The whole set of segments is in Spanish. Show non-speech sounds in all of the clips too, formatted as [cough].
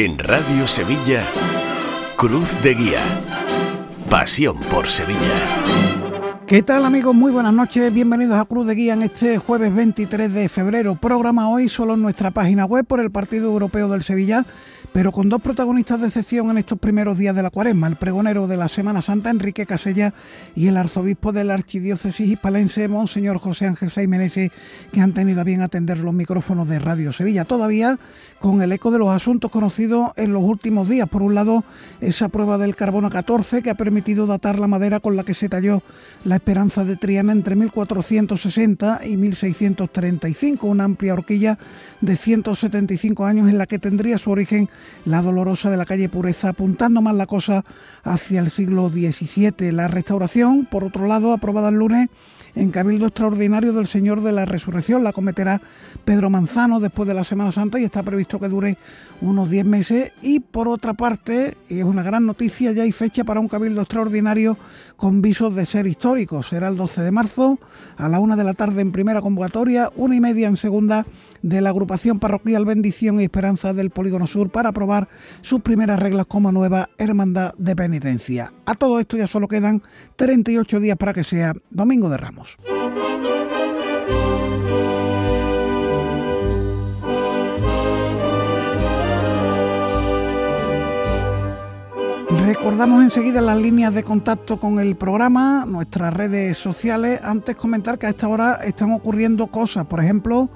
En Radio Sevilla, Cruz de Guía. Pasión por Sevilla. ¿Qué tal amigos? Muy buenas noches, bienvenidos a Cruz de Guía en este jueves 23 de febrero. Programa hoy solo en nuestra página web por el Partido Europeo del Sevilla pero con dos protagonistas de excepción en estos primeros días de la cuaresma, el pregonero de la Semana Santa, Enrique Casella, y el arzobispo de la Archidiócesis hispalense, Monseñor José Ángel Saimenese, que han tenido a bien atender los micrófonos de Radio Sevilla. Todavía con el eco de los asuntos conocidos en los últimos días. Por un lado, esa prueba del carbono 14 que ha permitido datar la madera con la que se talló la esperanza de Triana entre 1460 y 1635, una amplia horquilla de 175 años en la que tendría su origen la dolorosa de la calle Pureza, apuntando más la cosa hacia el siglo XVII. La restauración, por otro lado, aprobada el lunes en Cabildo Extraordinario del Señor de la Resurrección, la cometerá Pedro Manzano después de la Semana Santa y está previsto que dure unos 10 meses. Y por otra parte, y es una gran noticia, ya hay fecha para un Cabildo Extraordinario con visos de ser histórico. Será el 12 de marzo a la una de la tarde en primera convocatoria, una y media en segunda de la agrupación parroquial Bendición y Esperanza del Polígono Sur para aprobar sus primeras reglas como nueva hermandad de penitencia. A todo esto ya solo quedan 38 días para que sea Domingo de Ramos. Recordamos enseguida las líneas de contacto con el programa, nuestras redes sociales. Antes comentar que a esta hora están ocurriendo cosas, por ejemplo,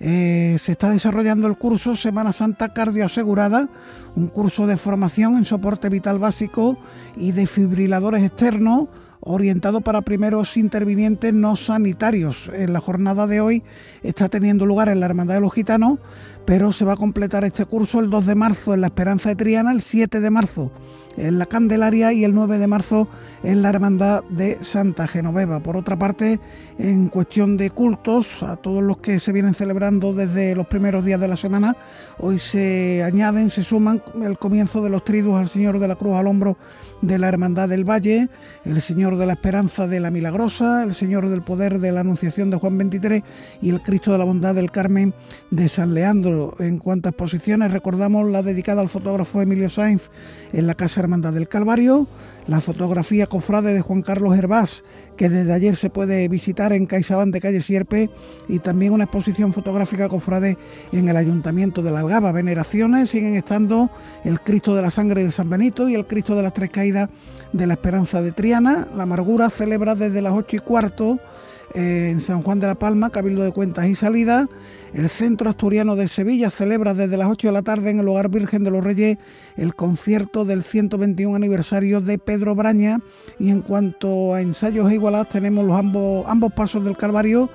eh, se está desarrollando el curso Semana Santa Cardio Asegurada, un curso de formación en soporte vital básico y defibriladores externos orientado para primeros intervinientes no sanitarios. En la jornada de hoy está teniendo lugar en la Hermandad de los Gitanos, pero se va a completar este curso el 2 de marzo en la Esperanza de Triana, el 7 de marzo en la Candelaria y el 9 de marzo en la Hermandad de Santa Genoveva. Por otra parte, en cuestión de cultos, a todos los que se vienen celebrando desde los primeros días de la semana, hoy se añaden, se suman el comienzo de los triduos al Señor de la Cruz al hombro de la Hermandad del Valle, el Señor de la Esperanza de la Milagrosa, el Señor del Poder de la Anunciación de Juan 23 y el Cristo de la Bondad del Carmen de San Leandro. En cuanto a exposiciones, recordamos la dedicada al fotógrafo Emilio Sainz en la Casa Hermandad del Calvario, la fotografía cofrade de Juan Carlos Hervás, que desde ayer se puede visitar en CaixaBank de calle Sierpe, y también una exposición fotográfica cofrade en el Ayuntamiento de la Algaba. Veneraciones siguen estando el Cristo de la Sangre de San Benito y el Cristo de las Tres Caídas de la Esperanza de Triana. La Amargura celebra desde las ocho y cuarto en San Juan de la Palma, Cabildo de Cuentas y Salida. El Centro Asturiano de Sevilla celebra desde las 8 de la tarde en el Hogar Virgen de los Reyes el concierto del 121 aniversario de Pedro Braña. Y en cuanto a ensayos e igualadas, tenemos los ambos, ambos pasos del Calvario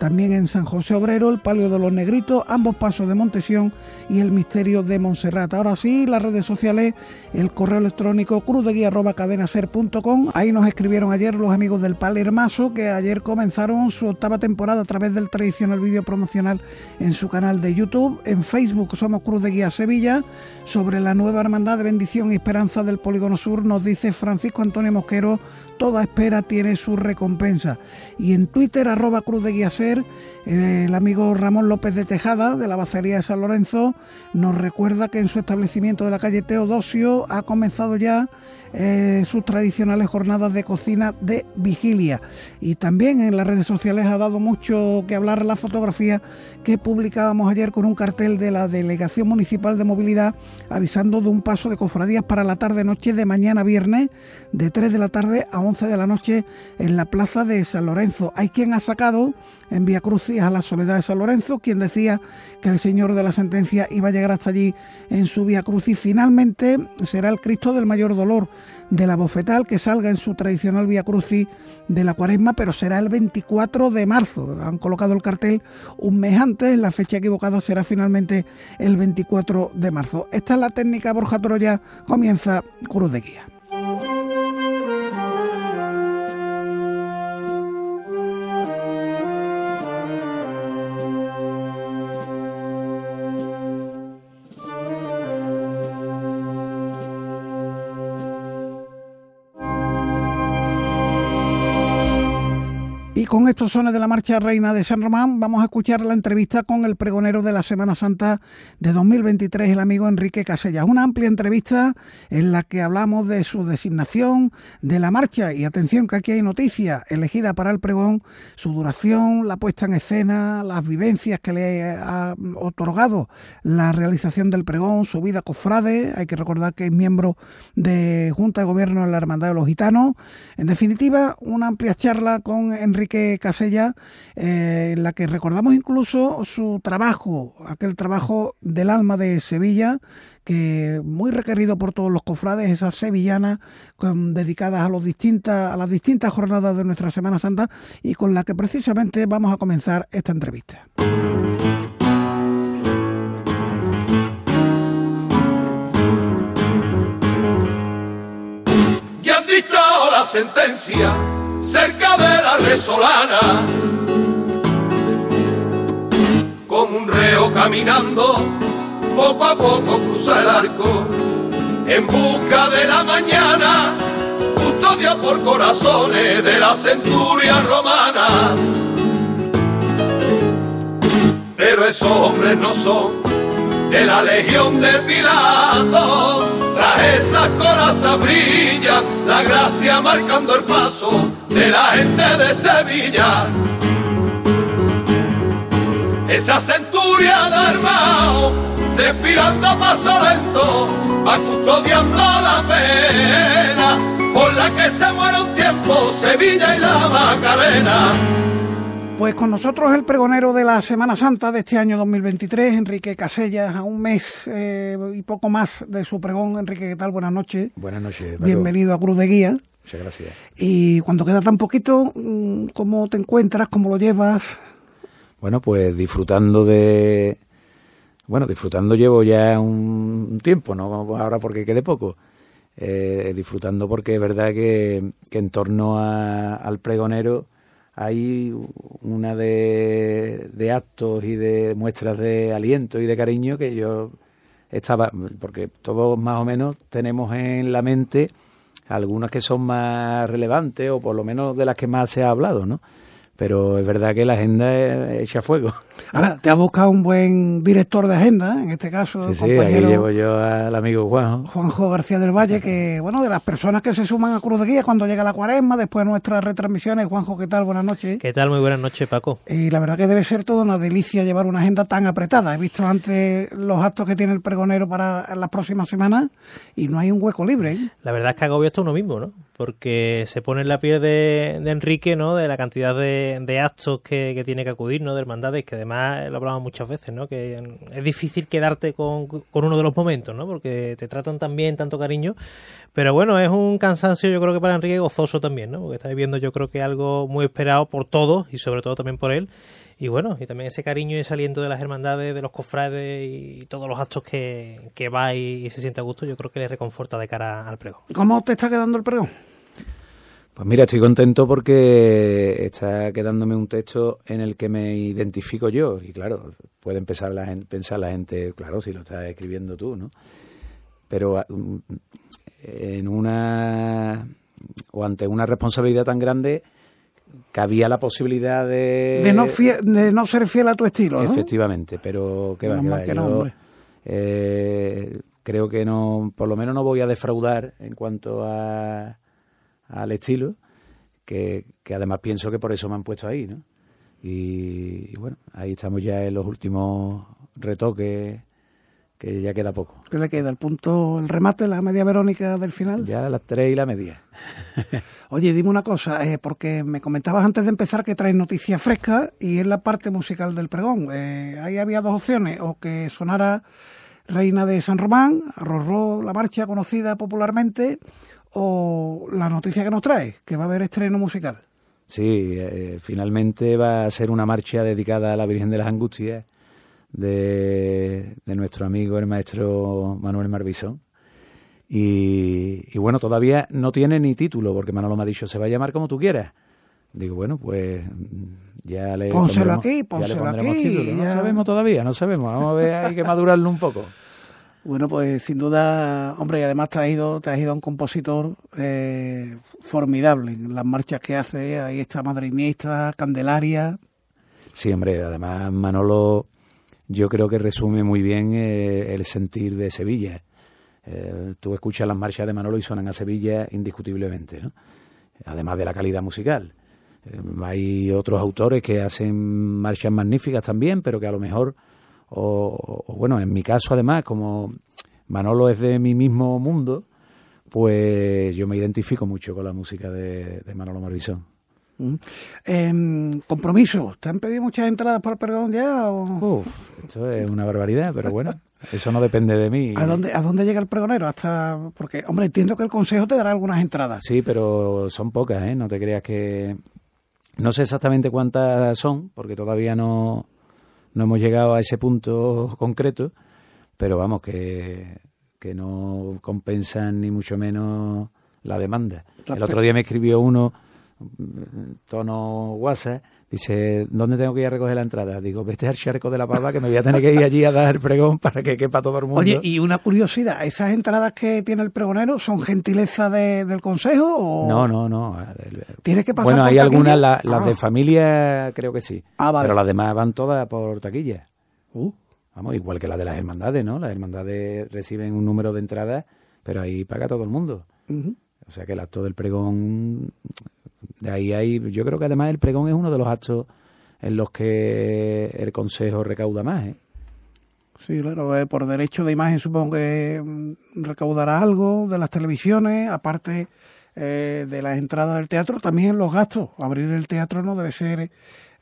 también en San José Obrero, el Palio de los Negritos, ambos pasos de Montesión y el Misterio de Montserrat. Ahora sí, las redes sociales, el correo electrónico cruzdeguía.cadenaser.com. Ahí nos escribieron ayer los amigos del Palermaso que ayer comenzaron su octava temporada a través del tradicional vídeo promocional en su canal de YouTube. En Facebook somos Cruz de Guía Sevilla. Sobre la nueva hermandad de bendición y esperanza del Polígono Sur nos dice Francisco Antonio Mosquero, toda espera tiene su recompensa. Y en Twitter, arroba Cruz de Guía Ser, eh, el amigo Ramón López de Tejada, de la Bacería de San Lorenzo, nos recuerda que en su establecimiento de la calle Teodosio ha comenzado ya eh, sus tradicionales jornadas de cocina de vigilia. Y también en las redes sociales ha dado mucho que hablar la fotografía que publicábamos ayer con un cartel de la Delegación Municipal de Movilidad avisando de un paso de cofradías para la tarde-noche de mañana viernes, de 3 de la tarde a 11 de la noche en la plaza de San Lorenzo. Hay quien ha sacado en Vía Crucis a la Soledad de San Lorenzo, quien decía que el señor de la sentencia iba a llegar hasta allí en su Vía Crucis. Finalmente será el Cristo del Mayor Dolor de la Bofetal que salga en su tradicional Vía Crucis de la Cuaresma, pero será el 24 de marzo. Han colocado el cartel un mes antes, la fecha equivocada será finalmente el 24 de marzo. Esta es la técnica Borja Troya, comienza Cruz de Guía. Con estos sones de la Marcha Reina de San Román vamos a escuchar la entrevista con el pregonero de la Semana Santa de 2023, el amigo Enrique Casella. Una amplia entrevista en la que hablamos de su designación, de la marcha y atención que aquí hay noticia elegida para el pregón, su duración, la puesta en escena, las vivencias que le ha otorgado la realización del pregón, su vida cofrade. Hay que recordar que es miembro de Junta de Gobierno en la Hermandad de los Gitanos. En definitiva, una amplia charla con Enrique Casella, eh, en la que recordamos incluso su trabajo, aquel trabajo del alma de Sevilla, que muy requerido por todos los cofrades, esas sevillanas dedicadas a, los distintas, a las distintas jornadas de nuestra Semana Santa y con la que precisamente vamos a comenzar esta entrevista. Ya dictado la sentencia cerca de la resolana, como un reo caminando, poco a poco cruza el arco, en busca de la mañana, custodia por corazones de la centuria romana. Pero esos hombres no son de la legión de Pilato, tras esas corazas brilla la gracia marcando el paso de la gente de Sevilla. Esa centuria de armado, desfilando a paso lento, va custodiando la pena por la que se muere un tiempo Sevilla y la Macarena. Pues con nosotros el pregonero de la Semana Santa de este año 2023, Enrique Casellas, a un mes eh, y poco más de su pregón. Enrique, ¿qué tal? Buenas noches. Buenas noches. Bienvenido a Cruz de Guía. Muchas gracias. Y cuando queda tan poquito, mm, ¿cómo te encuentras? ¿Cómo lo llevas? Bueno, pues disfrutando de... Bueno, disfrutando llevo ya un tiempo, ¿no? Ahora porque quede poco. Eh, disfrutando porque es verdad que, en torno al pregonero hay una de, actos y de muestras de aliento y de cariño que yo estaba, porque todos más o menos tenemos en la mente algunas que son más relevantes o por lo menos de las que más se ha hablado, ¿no? Pero es verdad que la agenda echa fuego. Ahora, te ha buscado un buen director de agenda, en este caso. Sí, sí, aquí llevo yo al amigo Juanjo. Juanjo García del Valle, que, bueno, de las personas que se suman a Cruz de Guía cuando llega la cuaresma, después de nuestras retransmisiones. Juanjo, ¿qué tal? Buenas noches. ¿Qué tal? Muy buenas noches, Paco. Y la verdad que debe ser toda una delicia llevar una agenda tan apretada. He visto antes los actos que tiene el pregonero para las próximas semanas y no hay un hueco libre. ¿eh? La verdad es que agobia esto uno mismo, ¿no? Porque se pone en la piel de, Enrique, ¿no? De la cantidad de, actos que, que tiene que acudir, ¿no? De hermandades, que además lo hablamos muchas veces, ¿no? Que es difícil quedarte con, uno de los momentos, ¿no? Porque te tratan tan bien, tanto cariño. Pero bueno, es un cansancio yo creo que para Enrique gozoso también, ¿no? Porque está viviendo yo creo que algo muy esperado por todos y sobre todo también por él. Y bueno, y también ese cariño y ese aliento de las hermandades, de los cofrades y todos los actos que, que va y, y se siente a gusto, yo creo que le reconforta de cara al pregón. ¿Cómo te está quedando el pregón? Pues mira, estoy contento porque está quedándome un texto en el que me identifico yo. Y claro, puede empezar la gente, pensar la gente, claro, si lo estás escribiendo tú, ¿no? Pero ah, mm, en una. o ante una responsabilidad tan grande, cabía la posibilidad de. De no, de no ser fiel a tu estilo, ¿no? Efectivamente, pero qué va, que va. eh, creo que no, por lo menos no voy a defraudar en cuanto a al estilo, que, además pienso que por eso me han puesto ahí, ¿no? Y, bueno, ahí estamos ya en los últimos retoques, que ya queda poco. ¿Qué le queda? ¿El punto, el remate, la media verónica del final? Ya las tres y la media. [laughs] Oye, dime una cosa, eh, porque me comentabas antes de empezar que traes noticias frescas y es la parte musical del pregón. Eh, ahí había dos opciones, o que sonara Reina de San Román, Rorró, la marcha conocida popularmente, o la noticia que nos trae, que va a haber estreno musical. Sí, eh, finalmente va a ser una marcha dedicada a la Virgen de las Angustias de, nuestro amigo el maestro Manuel Marbizón. Y, bueno, todavía no tiene ni título, porque Manolo me ha dicho, se va a llamar como tú quieras. Digo, bueno, pues ya le pónselo aquí, pónselo aquí. No sabemos todavía, no sabemos. Vamos a ver, hay que madurarlo un poco. Bueno, pues sin duda, hombre, y además te has ido, te has ido a un compositor eh, formidable en las marchas que hace, ahí está Madrinista, Candelaria. Sí, hombre, además Manolo yo creo que resume muy bien eh, el sentir de Sevilla. Eh, tú escuchas las marchas de Manolo y suenan a Sevilla indiscutiblemente, ¿no? además de la calidad musical. Eh, hay otros autores que hacen marchas magníficas también, pero que a lo mejor, o, bueno, en mi caso además, como Manolo es de mi mismo mundo, pues yo me identifico mucho con la música de, Manolo Marbizón. Eh, compromiso, ¿te han pedido muchas entradas para el pregón ya? Uf, eso es una barbaridad, pero bueno, eso no depende de mí. ¿A dónde, ¿A dónde llega el pregonero? Hasta Porque, hombre, entiendo que el Consejo te dará algunas entradas. Sí, pero son pocas, ¿eh? No te creas que... No sé exactamente cuántas son, porque todavía no, no hemos llegado a ese punto concreto, pero vamos, que, que no compensan ni mucho menos la demanda. El otro día me escribió uno, tono WhatsApp, Dice, ¿dónde tengo que ir a recoger la entrada? Digo, vete al charco de la pava que me voy a tener que ir allí a dar el pregón para que quepa todo el mundo. Oye, y una curiosidad, ¿esas entradas que tiene el pregonero son gentileza del consejo o...? No, no, no. ¿Tienes que pasar Bueno, hay algunas, las de ah. familia creo que sí. Ah, vale. Pero las demás van todas por taquilla. Uh. Vamos, igual que las de las hermandades, ¿no? Las hermandades reciben un número de entradas, pero ahí paga todo el mundo. O sea que el acto del pregón de ahí hay, yo creo que además el pregón es uno de los actos en los que el Consejo recauda más. ¿eh? Sí, claro, eh, por derecho de imagen supongo que mm, recaudará algo de las televisiones, aparte eh, de las entradas del teatro, también los gastos. Abrir el teatro no debe ser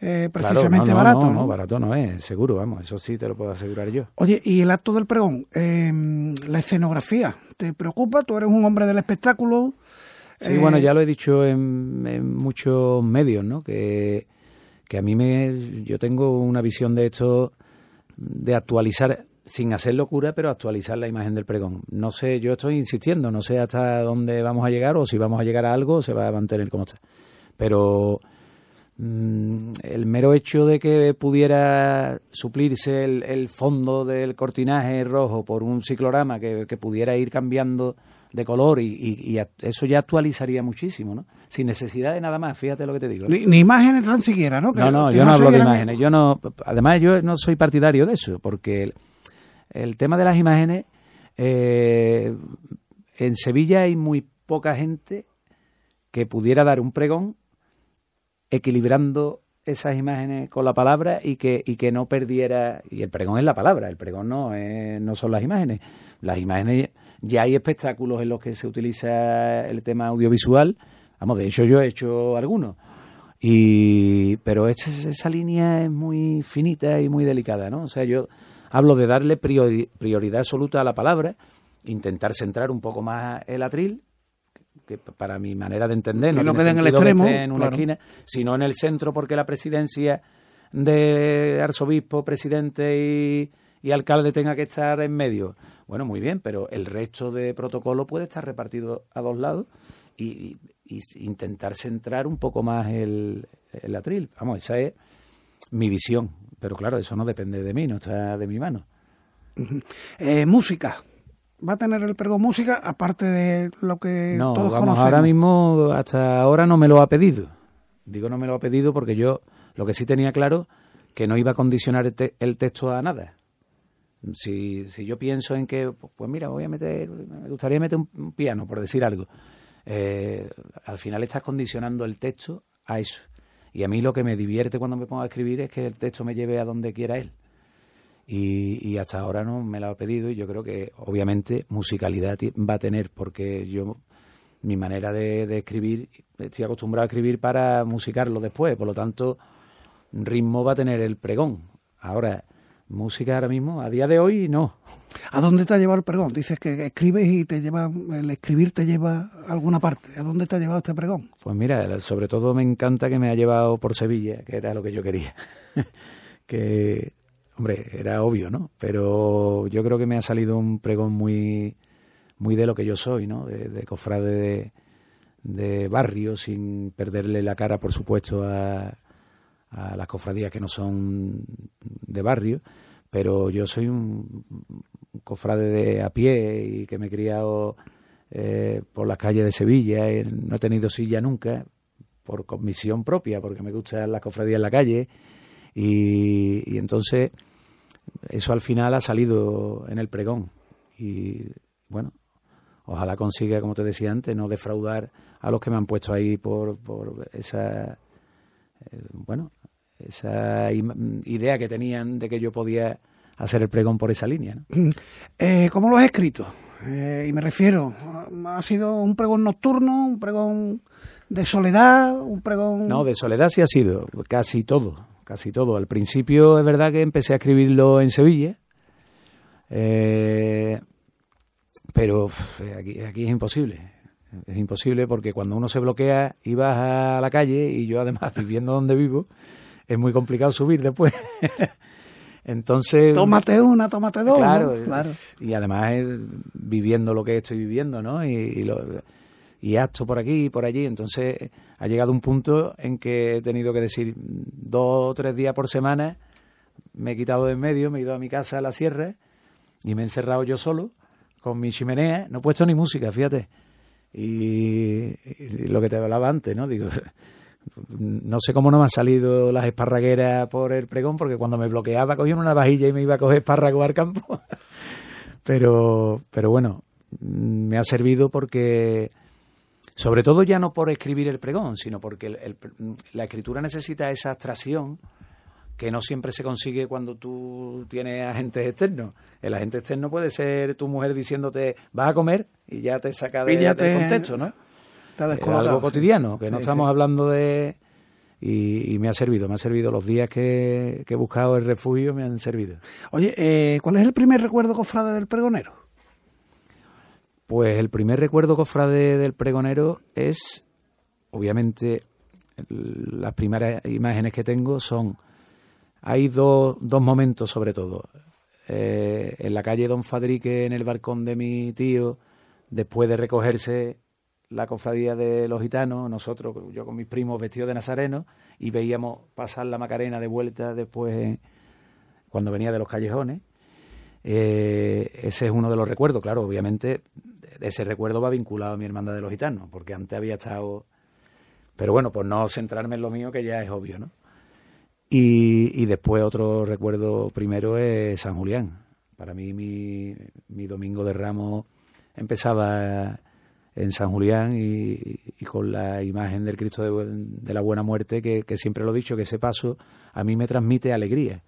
eh, precisamente barato. No, no, barato no es, seguro, vamos, eso sí te lo puedo asegurar yo. Oye, y el acto del pregón, em, la escenografía, ¿te preocupa? Tú eres un hombre del espectáculo. Sí, bueno, ya lo he dicho en, muchos medios, ¿no? Que, a mí me. Yo tengo una visión de esto de actualizar, sin hacer locura, pero actualizar la imagen del pregón. No sé, yo estoy insistiendo, no sé hasta dónde vamos a llegar o si vamos a llegar a algo o se va a mantener como está. Pero mm, el mero hecho de que pudiera suplirse el, fondo del cortinaje rojo por un ciclorama que, que pudiera ir cambiando de color y, eso ya actualizaría muchísimo, ¿no? Sin necesidad de nada más, fíjate lo que te digo. Ni, imágenes tan siquiera, ¿no? no, no, yo no, hablo de imágenes. Yo no, además, yo no soy partidario de eso, porque el, tema de las imágenes, eh, en Sevilla hay muy poca gente que pudiera dar un pregón equilibrando esas imágenes con la palabra y que, y que no perdiera, y el pregón es la palabra, el pregón no, no son las imágenes. Las imágenes ya hay espectáculos en los que se utiliza el tema audiovisual. Vamos, de hecho yo he hecho algunos. Y, pero esa línea es muy finita y muy delicada, ¿no? O sea, yo hablo de darle prioridad absoluta a la palabra, intentar centrar un poco más el atril, que para mi manera de entender no, tiene en el extremo, en una esquina, sino en el centro porque la presidencia de arzobispo, presidente y, y alcalde tenga que estar en medio. Bueno, muy bien, pero el resto de protocolo puede estar repartido a dos lados y, intentar centrar un poco más el, atril. Vamos, esa es mi visión. Pero claro, eso no depende de mí, no está de mi mano. Eh, música. ¿Va a tener el pergo música aparte de lo que no, todos vamos, Ahora mismo, hasta ahora no me lo ha pedido. Digo no me lo ha pedido porque yo lo que sí tenía claro que no iba a condicionar el texto a nada. Si, si yo pienso en que, pues mira, voy a meter, me gustaría meter un, piano, por decir algo, eh, al final estás condicionando el texto a eso. Y a mí lo que me divierte cuando me pongo a escribir es que el texto me lleve a donde quiera él. Y, hasta ahora no me lo ha pedido y yo creo que obviamente musicalidad va a tener porque yo mi manera de, de, escribir estoy acostumbrado a escribir para musicarlo después por lo tanto ritmo va a tener el pregón ahora Música ahora mismo, a día de hoy, no. ¿A dónde te ha llevado el pregón? Dices que escribes y te lleva, el escribir te lleva a alguna parte. ¿A dónde te ha llevado este pregón? Pues mira, sobre todo me encanta que me ha llevado por Sevilla, que era lo que yo quería. [laughs] que, hombre, era obvio, ¿no? Pero yo creo que me ha salido un pregón muy, muy de lo que yo soy, ¿no? De, cofrade de, de barrio, sin perderle la cara, por supuesto, a a las cofradías que no son de barrio, pero yo soy un cofrade de a pie y que me he criado eh, por las calles de Sevilla, y no he tenido silla nunca, por comisión propia, porque me gustan las cofradías en la calle, y, y entonces eso al final ha salido en el pregón. Y bueno, ojalá consiga, como te decía antes, no defraudar a los que me han puesto ahí por, por esa, eh, bueno, esa idea que tenían de que yo podía hacer el pregón por esa línea. ¿no? Eh, ¿Cómo lo has escrito? Eh, y me refiero, ¿ha sido un pregón nocturno, un pregón de soledad, un pregón...? No, de soledad sí ha sido, casi todo, casi todo. Al principio es verdad que empecé a escribirlo en Sevilla, eh, pero aquí, aquí es imposible. Es imposible porque cuando uno se bloquea y vas a la calle y yo además [laughs] viviendo donde vivo, es muy complicado subir después. [laughs] Entonces. Tómate una, tómate dos. Claro, claro. Y además viviendo lo que estoy viviendo, ¿no? Y, y, lo, y acto por aquí y por allí. Entonces ha llegado un punto en que he tenido que decir dos o tres días por semana. Me he quitado de en medio, me he ido a mi casa a la sierra y me he encerrado yo solo con mi chimenea. No he puesto ni música, fíjate. Y, y lo que te hablaba antes, ¿no? Digo, no sé cómo no me han salido las esparragueras por el pregón, porque cuando me bloqueaba cogía una vajilla y me iba a coger espárragos al campo. [laughs] pero, pero bueno, me ha servido porque, sobre todo ya no por escribir el pregón, sino porque el, el, la escritura necesita esa abstracción que no siempre se consigue cuando tú tienes agentes externos. El agente externo puede ser tu mujer diciéndote, vas a comer y ya te saca de, del contexto, ¿no? Algo cotidiano, que sí, no estamos sí. hablando de... Y, y, me ha servido, me ha servido los días que, que, he buscado el refugio, me han servido. Oye, eh, ¿cuál es el primer recuerdo cofrade del pregonero? Pues el primer recuerdo cofrade del pregonero es, obviamente, las primeras imágenes que tengo son, hay dos, dos momentos sobre todo. Eh, en la calle Don Fadrique, en el balcón de mi tío, después de recogerse la cofradía de los gitanos, nosotros, yo con mis primos vestidos de nazareno, y veíamos pasar la Macarena de vuelta después cuando venía de los callejones. Eh, ese es uno de los recuerdos, claro, obviamente ese recuerdo va vinculado a mi hermandad de los gitanos, porque antes había estado... Pero bueno, por no centrarme en lo mío, que ya es obvio, ¿no? Y, y después otro recuerdo primero es San Julián. Para mí mi, mi domingo de Ramos empezaba en San Julián y, y, con la imagen del Cristo de, de la Buena Muerte, que, que, siempre lo he dicho, que ese paso a mí me transmite alegría.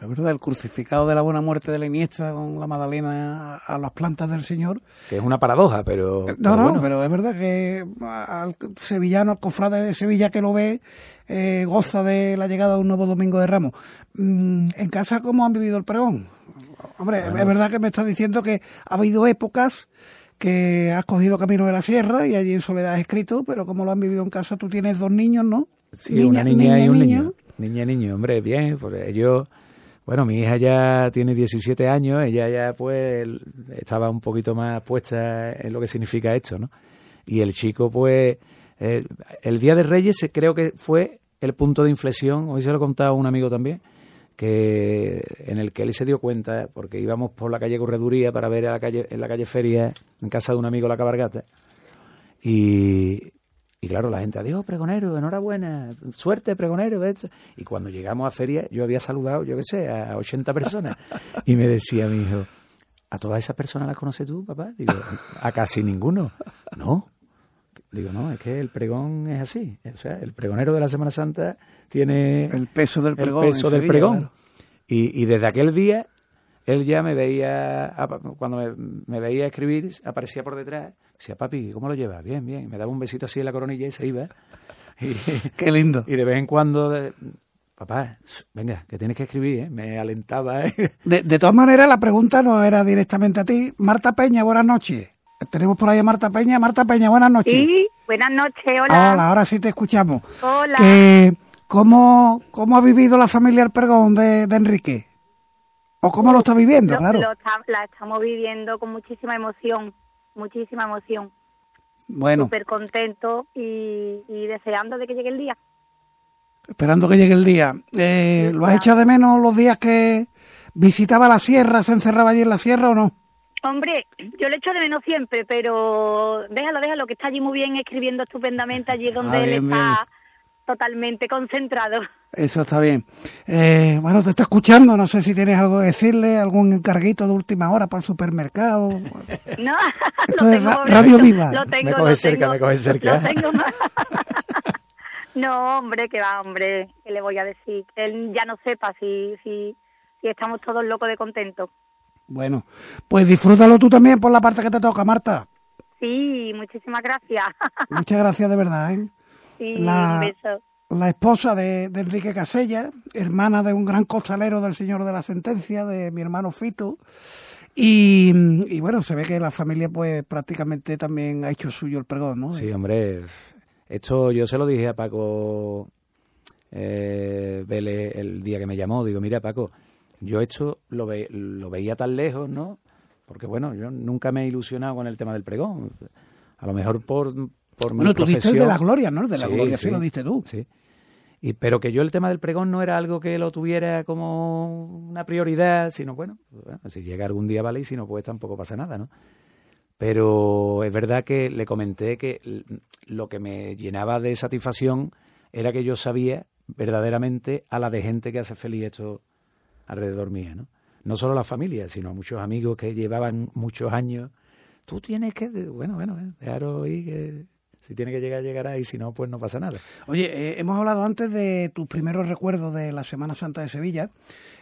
La verdad, el crucificado de la Buena Muerte de la Iniesta con la Magdalena a las plantas del Señor. Que es una paradoja, pero. No, pero no, bueno. pero es verdad que al sevillano, al cofrade de Sevilla que lo ve, eh, goza de la llegada de un nuevo domingo de Ramos. Mm, ¿En casa cómo han vivido el pregón? Hombre, bueno, es verdad que me estás diciendo que ha habido épocas que has cogido camino de la sierra y allí en soledad has escrito, pero como lo han vivido en casa, tú tienes dos niños, ¿no? Sí, niña, una niña, niña y un niño. niño. Niña y niño, hombre, bien, pues ellos... Bueno, mi hija ya tiene 17 años, ella ya pues estaba un poquito más puesta en lo que significa esto, ¿no? Y el chico pues, eh, el Día de Reyes creo que fue el punto de inflexión, hoy se lo he contado a un amigo también, que en el que él se dio cuenta, porque íbamos por la calle Correduría para ver a la calle, en la calle Feria, en casa de un amigo la cabargata, y, y claro, la gente, adiós, pregonero, enhorabuena, suerte, pregonero. ¿ves? Y cuando llegamos a feria, yo había saludado, yo qué sé, a 80 personas, y me decía mi hijo, ¿a todas esas personas las conoces tú, papá? Digo, a casi ninguno. No, Digo, no, es que el pregón es así. O sea, el pregonero de la Semana Santa tiene el peso del pregón. El peso del Sevilla, pregón. Claro. Y, y, desde aquel día, él ya me veía, cuando me, me, veía escribir, aparecía por detrás. Decía, papi, ¿cómo lo llevas? Bien, bien. Me daba un besito así en la coronilla y se iba. Y, [laughs] Qué lindo. Y de vez en cuando, de, papá, venga, que tienes que escribir, ¿eh? me alentaba. ¿eh? De, de todas maneras, la pregunta no era directamente a ti. Marta Peña, buenas noches. Tenemos por ahí a Marta Peña. Marta Peña, buenas noches. Sí, buenas noches, hola. Hola, ahora sí te escuchamos. Hola. ¿cómo, ¿Cómo ha vivido la familia el pregón de, de Enrique? ¿O cómo lo está viviendo, lo, claro? Lo está, la estamos viviendo con muchísima emoción, muchísima emoción. Bueno. Súper contento y, y, deseando de que llegue el día. Esperando que llegue el día. Eh, sí, ¿Lo has echado de menos los días que ¿Visitaba la sierra, se encerraba allí en la sierra o no? Hombre, yo le echo de menos siempre, pero déjalo, déjalo, que está allí muy bien escribiendo estupendamente, allí donde Ah, él bien. está totalmente concentrado. Eso está bien. Eh, bueno, te está escuchando, no sé si tienes algo que decirle, algún encarguito de última hora para el supermercado. [laughs] No, [laughs] Esto lo es tengo, Radio Viva. Lo tengo, Me lo coge cerca, tengo, me coge cerca. lo tengo. [laughs] no, hombre, que va, hombre, ¿qué le voy a decir? Que Él ya no sepa si, si, si estamos todos locos de contento. Bueno, pues disfrútalo tú también por la parte que te toca, Marta. Sí, muchísimas gracias. [laughs] Muchas gracias de verdad. ¿eh? Sí, La- un beso. La esposa de, de Enrique Casella, hermana de un gran costalero del señor de la sentencia, de mi hermano Fito. Y, y bueno, se ve que la familia pues prácticamente también ha hecho suyo el pregón, ¿no? Sí, hombre, esto yo se lo dije a Paco eh, Vélez el día que me llamó. Digo, mira, Paco, yo esto lo, ve- lo veía tan lejos, ¿no? Porque bueno, yo nunca me he ilusionado con el tema del pregón. A lo mejor por, por mi Bueno, tú diste el de la gloria, ¿no? El de la Sí, gloria, sí, sí. lo diste tú. Sí. Y, pero que yo el tema del pregón no era algo que lo tuviera como una prioridad, sino bueno, bueno, si llega algún día vale y si no pues tampoco pasa nada, ¿no? Pero es verdad que le comenté que lo que me llenaba de satisfacción era que yo sabía verdaderamente a la de gente que hace feliz esto alrededor mía, ¿no? No solo la familia, sino a muchos amigos que llevaban muchos años. Tú tienes que, bueno, bueno, eh, dejaros ahí que si tiene que llegar, llegará y si no, pues no pasa nada. Oye, eh, hemos hablado antes de tus primeros recuerdos de la Semana Santa de Sevilla,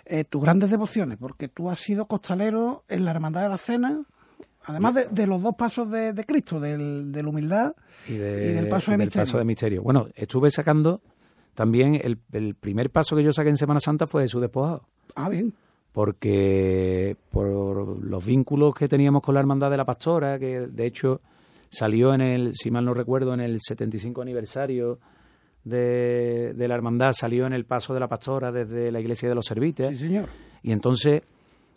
eh, tus grandes devociones, porque tú has sido costalero en la Hermandad de la Cena, además de, de los dos pasos de, de Cristo, del, de la humildad y, de- y del paso de del misterio. paso de misterio. Bueno, estuve sacando también el, el primer paso que yo saqué en Semana Santa fue Jesús despojado, Ah, bien. porque por los vínculos que teníamos con la hermandad de la Pastora, que de hecho salió en el, si mal no recuerdo, en el 75 aniversario de, de la hermandad, salió en el paso de la Pastora desde la iglesia de los Servites. Sí, señor. Y entonces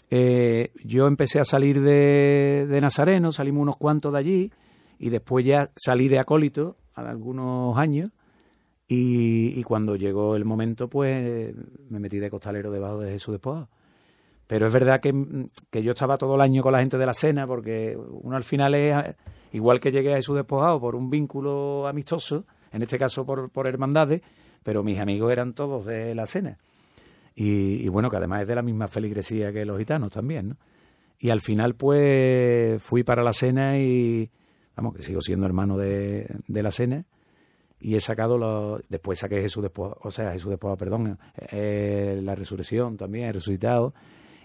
eh, yo empecé a salir de, de Nazareno, salimos unos cuantos de allí, y después ya salí de acólito a algunos años, y, cuando llegó el momento, pues me metí de costalero debajo de Jesús Despojado. Pero es verdad que, que yo estaba todo el año con la gente de la cena, porque uno al final es, igual que llegué a Jesús Despojado por un vínculo amistoso, en este caso por, por hermandades, pero mis amigos eran todos de la cena. Y, y bueno, que además es de la misma feligresía que los gitanos también, ¿no? Y al final, pues, fui para la cena y, vamos, que sigo siendo hermano de, de la cena. Y he sacado los. Después saqué Jesús después, o sea, Jesús después, perdón, eh, la resurrección también, he resucitado.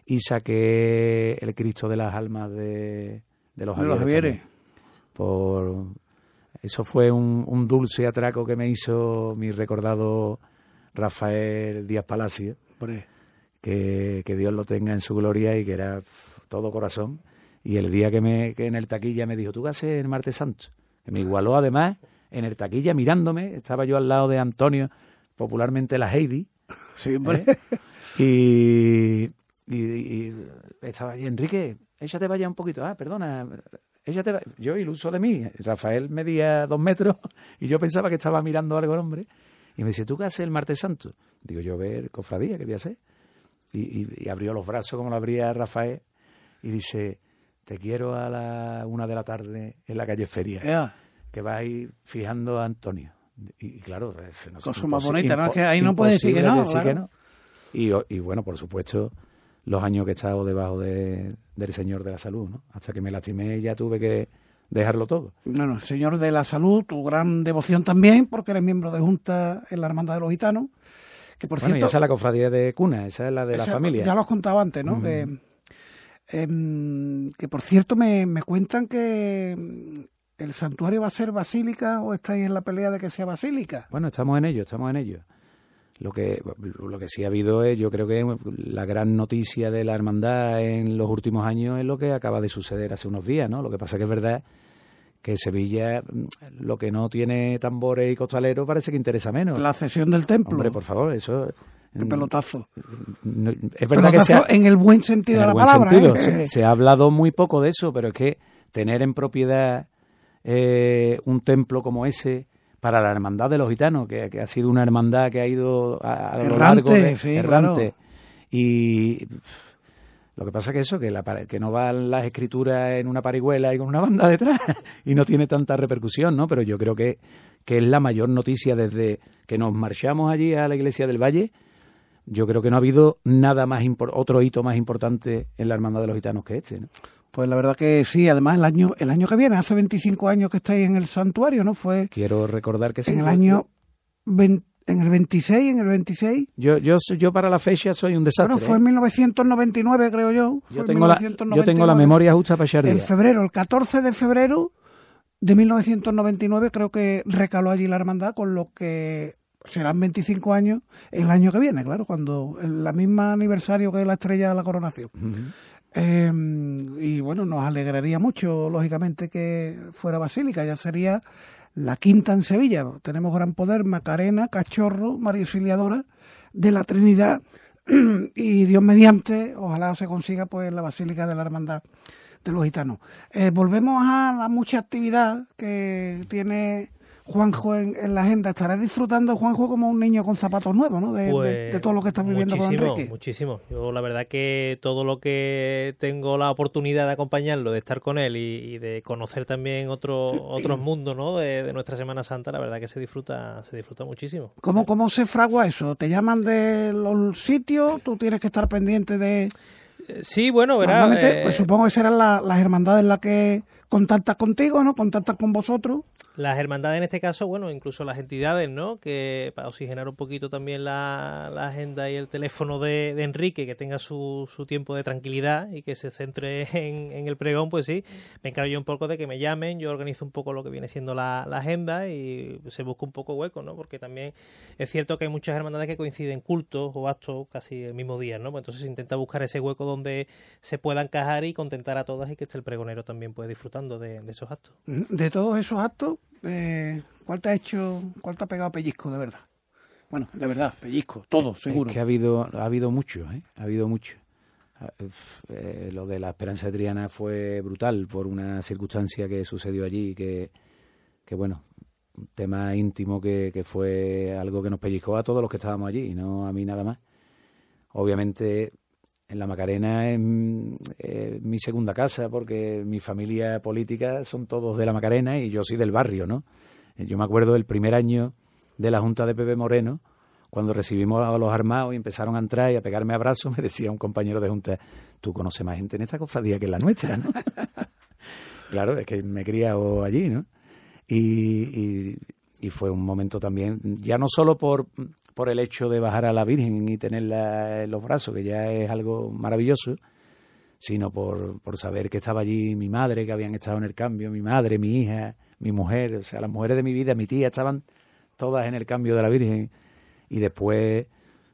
Y saqué el Cristo de las almas de, de los De los Javieres. Javieres. Por. Eso fue un, un dulce atraco que me hizo mi recordado Rafael Díaz Palacio que, que Dios lo tenga en su gloria y que era todo corazón. Y el día que, me, que en el taquilla me dijo, ¿tú qué haces el martes santo? Que me igualó además en el taquilla mirándome, estaba yo al lado de Antonio, popularmente la Heidi, [laughs] Sí, hombre. y, y, y estaba ahí, Enrique, échate vaya un poquito, ah, perdona, échate va-". yo iluso de mí, Rafael medía dos metros y yo pensaba que estaba mirando algo el hombre, y me dice, ¿tú qué haces el martes santo? Digo, yo ver cofradía, ¿qué voy a hacer? Y, y- y abrió los brazos como lo abría Rafael y dice, te quiero a la una de la tarde en la calle Feria Ea, que va a ir fijando a Antonio. Y, y claro, es no sé, Cosa más bonita, ¿no? Es que ahí no puedes decir que no, decir claro. Y, o- y bueno, por supuesto, los años que he estado debajo de- del Señor de la Salud, ¿no? Hasta que me lastimé y ya tuve que dejarlo todo. bueno, señor de la salud, tu gran devoción también, porque eres miembro de Junta en la Hermandad de los Gitanos. Que por bueno, y cierto. esa es la cofradía de cuna, esa es la de la familia. Ya lo has contado antes, ¿no? Que, em, que por cierto me, me cuentan que el santuario va a ser basílica o estáis en la pelea de que sea basílica. Bueno, estamos en ello, estamos en ello. Lo que, lo que sí ha habido es, yo creo que la gran noticia de la hermandad en los últimos años es lo que acaba de suceder hace unos días, ¿no? Lo que pasa que es verdad que Sevilla, mm, lo que no tiene tambores y costaleros, parece que interesa menos. La cesión del templo. Hombre, por favor, eso... Qué mm, pelotazo. no- es verdad que se ha, en el buen sentido en de la palabra. sentido, ¿eh? se, se ha hablado muy poco de eso, pero es que tener en propiedad eh, un templo como ese para la hermandad de los gitanos, que, que ha sido una hermandad que ha ido a, a lo largo de sí, errante, claro. y Lo que pasa que eso, que, la, que no van las escrituras en una parihuela y con una banda detrás [laughs] y no tiene tanta repercusión, ¿no? Pero yo creo que, que es la mayor noticia desde que nos marchamos allí a la iglesia del Valle. Yo creo que no ha habido nada más otro hito más importante en la hermandad de los gitanos que este, ¿no? Pues la verdad que sí, además el año el año que viene, hace 25 años que estáis en el santuario, ¿no? Fue Quiero recordar que sí. En el año en el 26, en el 26. Yo, yo, yo para la fecha soy un desastre. Bueno, fue en 1999, ¿eh? creo yo. Yo tengo, la, yo tengo la memoria justa para echar En febrero, el 14 de febrero de 1999, creo que recaló allí la hermandad, con lo que serán 25 años el año que viene, claro, cuando el mismo aniversario que la estrella de la coronación. Em, y bueno, nos alegraría mucho, lógicamente, que fuera Basílica, ya sería la quinta en Sevilla. Tenemos gran poder, Macarena, Cachorro, María Auxiliadora de la Trinidad [clears throat] y Dios mediante, ojalá se consiga pues la Basílica de la Hermandad de los Gitanos. Eh, volvemos a la mucha actividad que tiene Juanjo en, la agenda. Estarás disfrutando, Juanjo, como un niño con zapatos nuevos, ¿no? De, pues todo lo que estás viviendo con Enrique. Muchísimo. Yo, la verdad, que todo lo que tengo la oportunidad de acompañarlo, de estar con él y, de conocer también otro, [clears throat] otros mundos, ¿no? De, nuestra Semana Santa, la verdad que se disfruta, se disfruta muchísimo. ¿Cómo, ¿Cómo se fragua eso? ¿Te llaman de los sitios? ¿Tú tienes que estar pendiente de.? Eh, sí, bueno, verá. Eh, pues supongo que serán las hermandades en las que contactas contigo, ¿no? Contactas con vosotros. Las hermandades en este caso, bueno, incluso las entidades, ¿no? Que para oxigenar un poquito también la, agenda y el teléfono de, Enrique, que tenga su, su, tiempo de tranquilidad y que se centre en, el pregón, pues sí, me encargo yo un poco de que me llamen, yo organizo un poco lo que viene siendo la, agenda y se busca un poco hueco, ¿no? Porque también es cierto que hay muchas hermandades que coinciden cultos o actos casi el mismo día, ¿no? Pues entonces se intenta buscar ese hueco donde se pueda encajar y contentar a todas y que esté el pregonero también pues de esos actos. De todos esos actos, eh, ¿cuál te ha hecho, cuál te ha pegado pellizco de verdad? Bueno, de verdad, pellizco, todo, seguro. Es que ha habido, ha habido mucho, ¿eh? Ha habido mucho. Ah, eh, lo de la Esperanza de Triana fue brutal por una circunstancia que sucedió allí, que, que bueno, un tema íntimo que, que fue algo que nos pellizcó a todos los que estábamos allí, y no a mí nada más. Obviamente en la Macarena es, mi segunda casa porque mi familia política son todos de la Macarena y yo soy del barrio, ¿no? Yo me acuerdo del primer año de la Junta de Pepe Moreno, cuando recibimos a los armados y empezaron a entrar y a pegarme abrazos, [laughs] me decía un compañero de Junta, tú conoces más gente en esta cofradía que en la nuestra, ¿no? [laughs] claro, es que me he criado allí, ¿no? y fue un momento también, ya no solo por por el hecho de bajar a la Virgen y tenerla en los brazos, que ya es algo maravilloso, sino por, por saber que estaba allí mi madre, que habían estado en el cambio, mi madre, mi hija, mi mujer, o sea, las mujeres de mi vida, mi tía, estaban todas en el cambio de la Virgen. Y después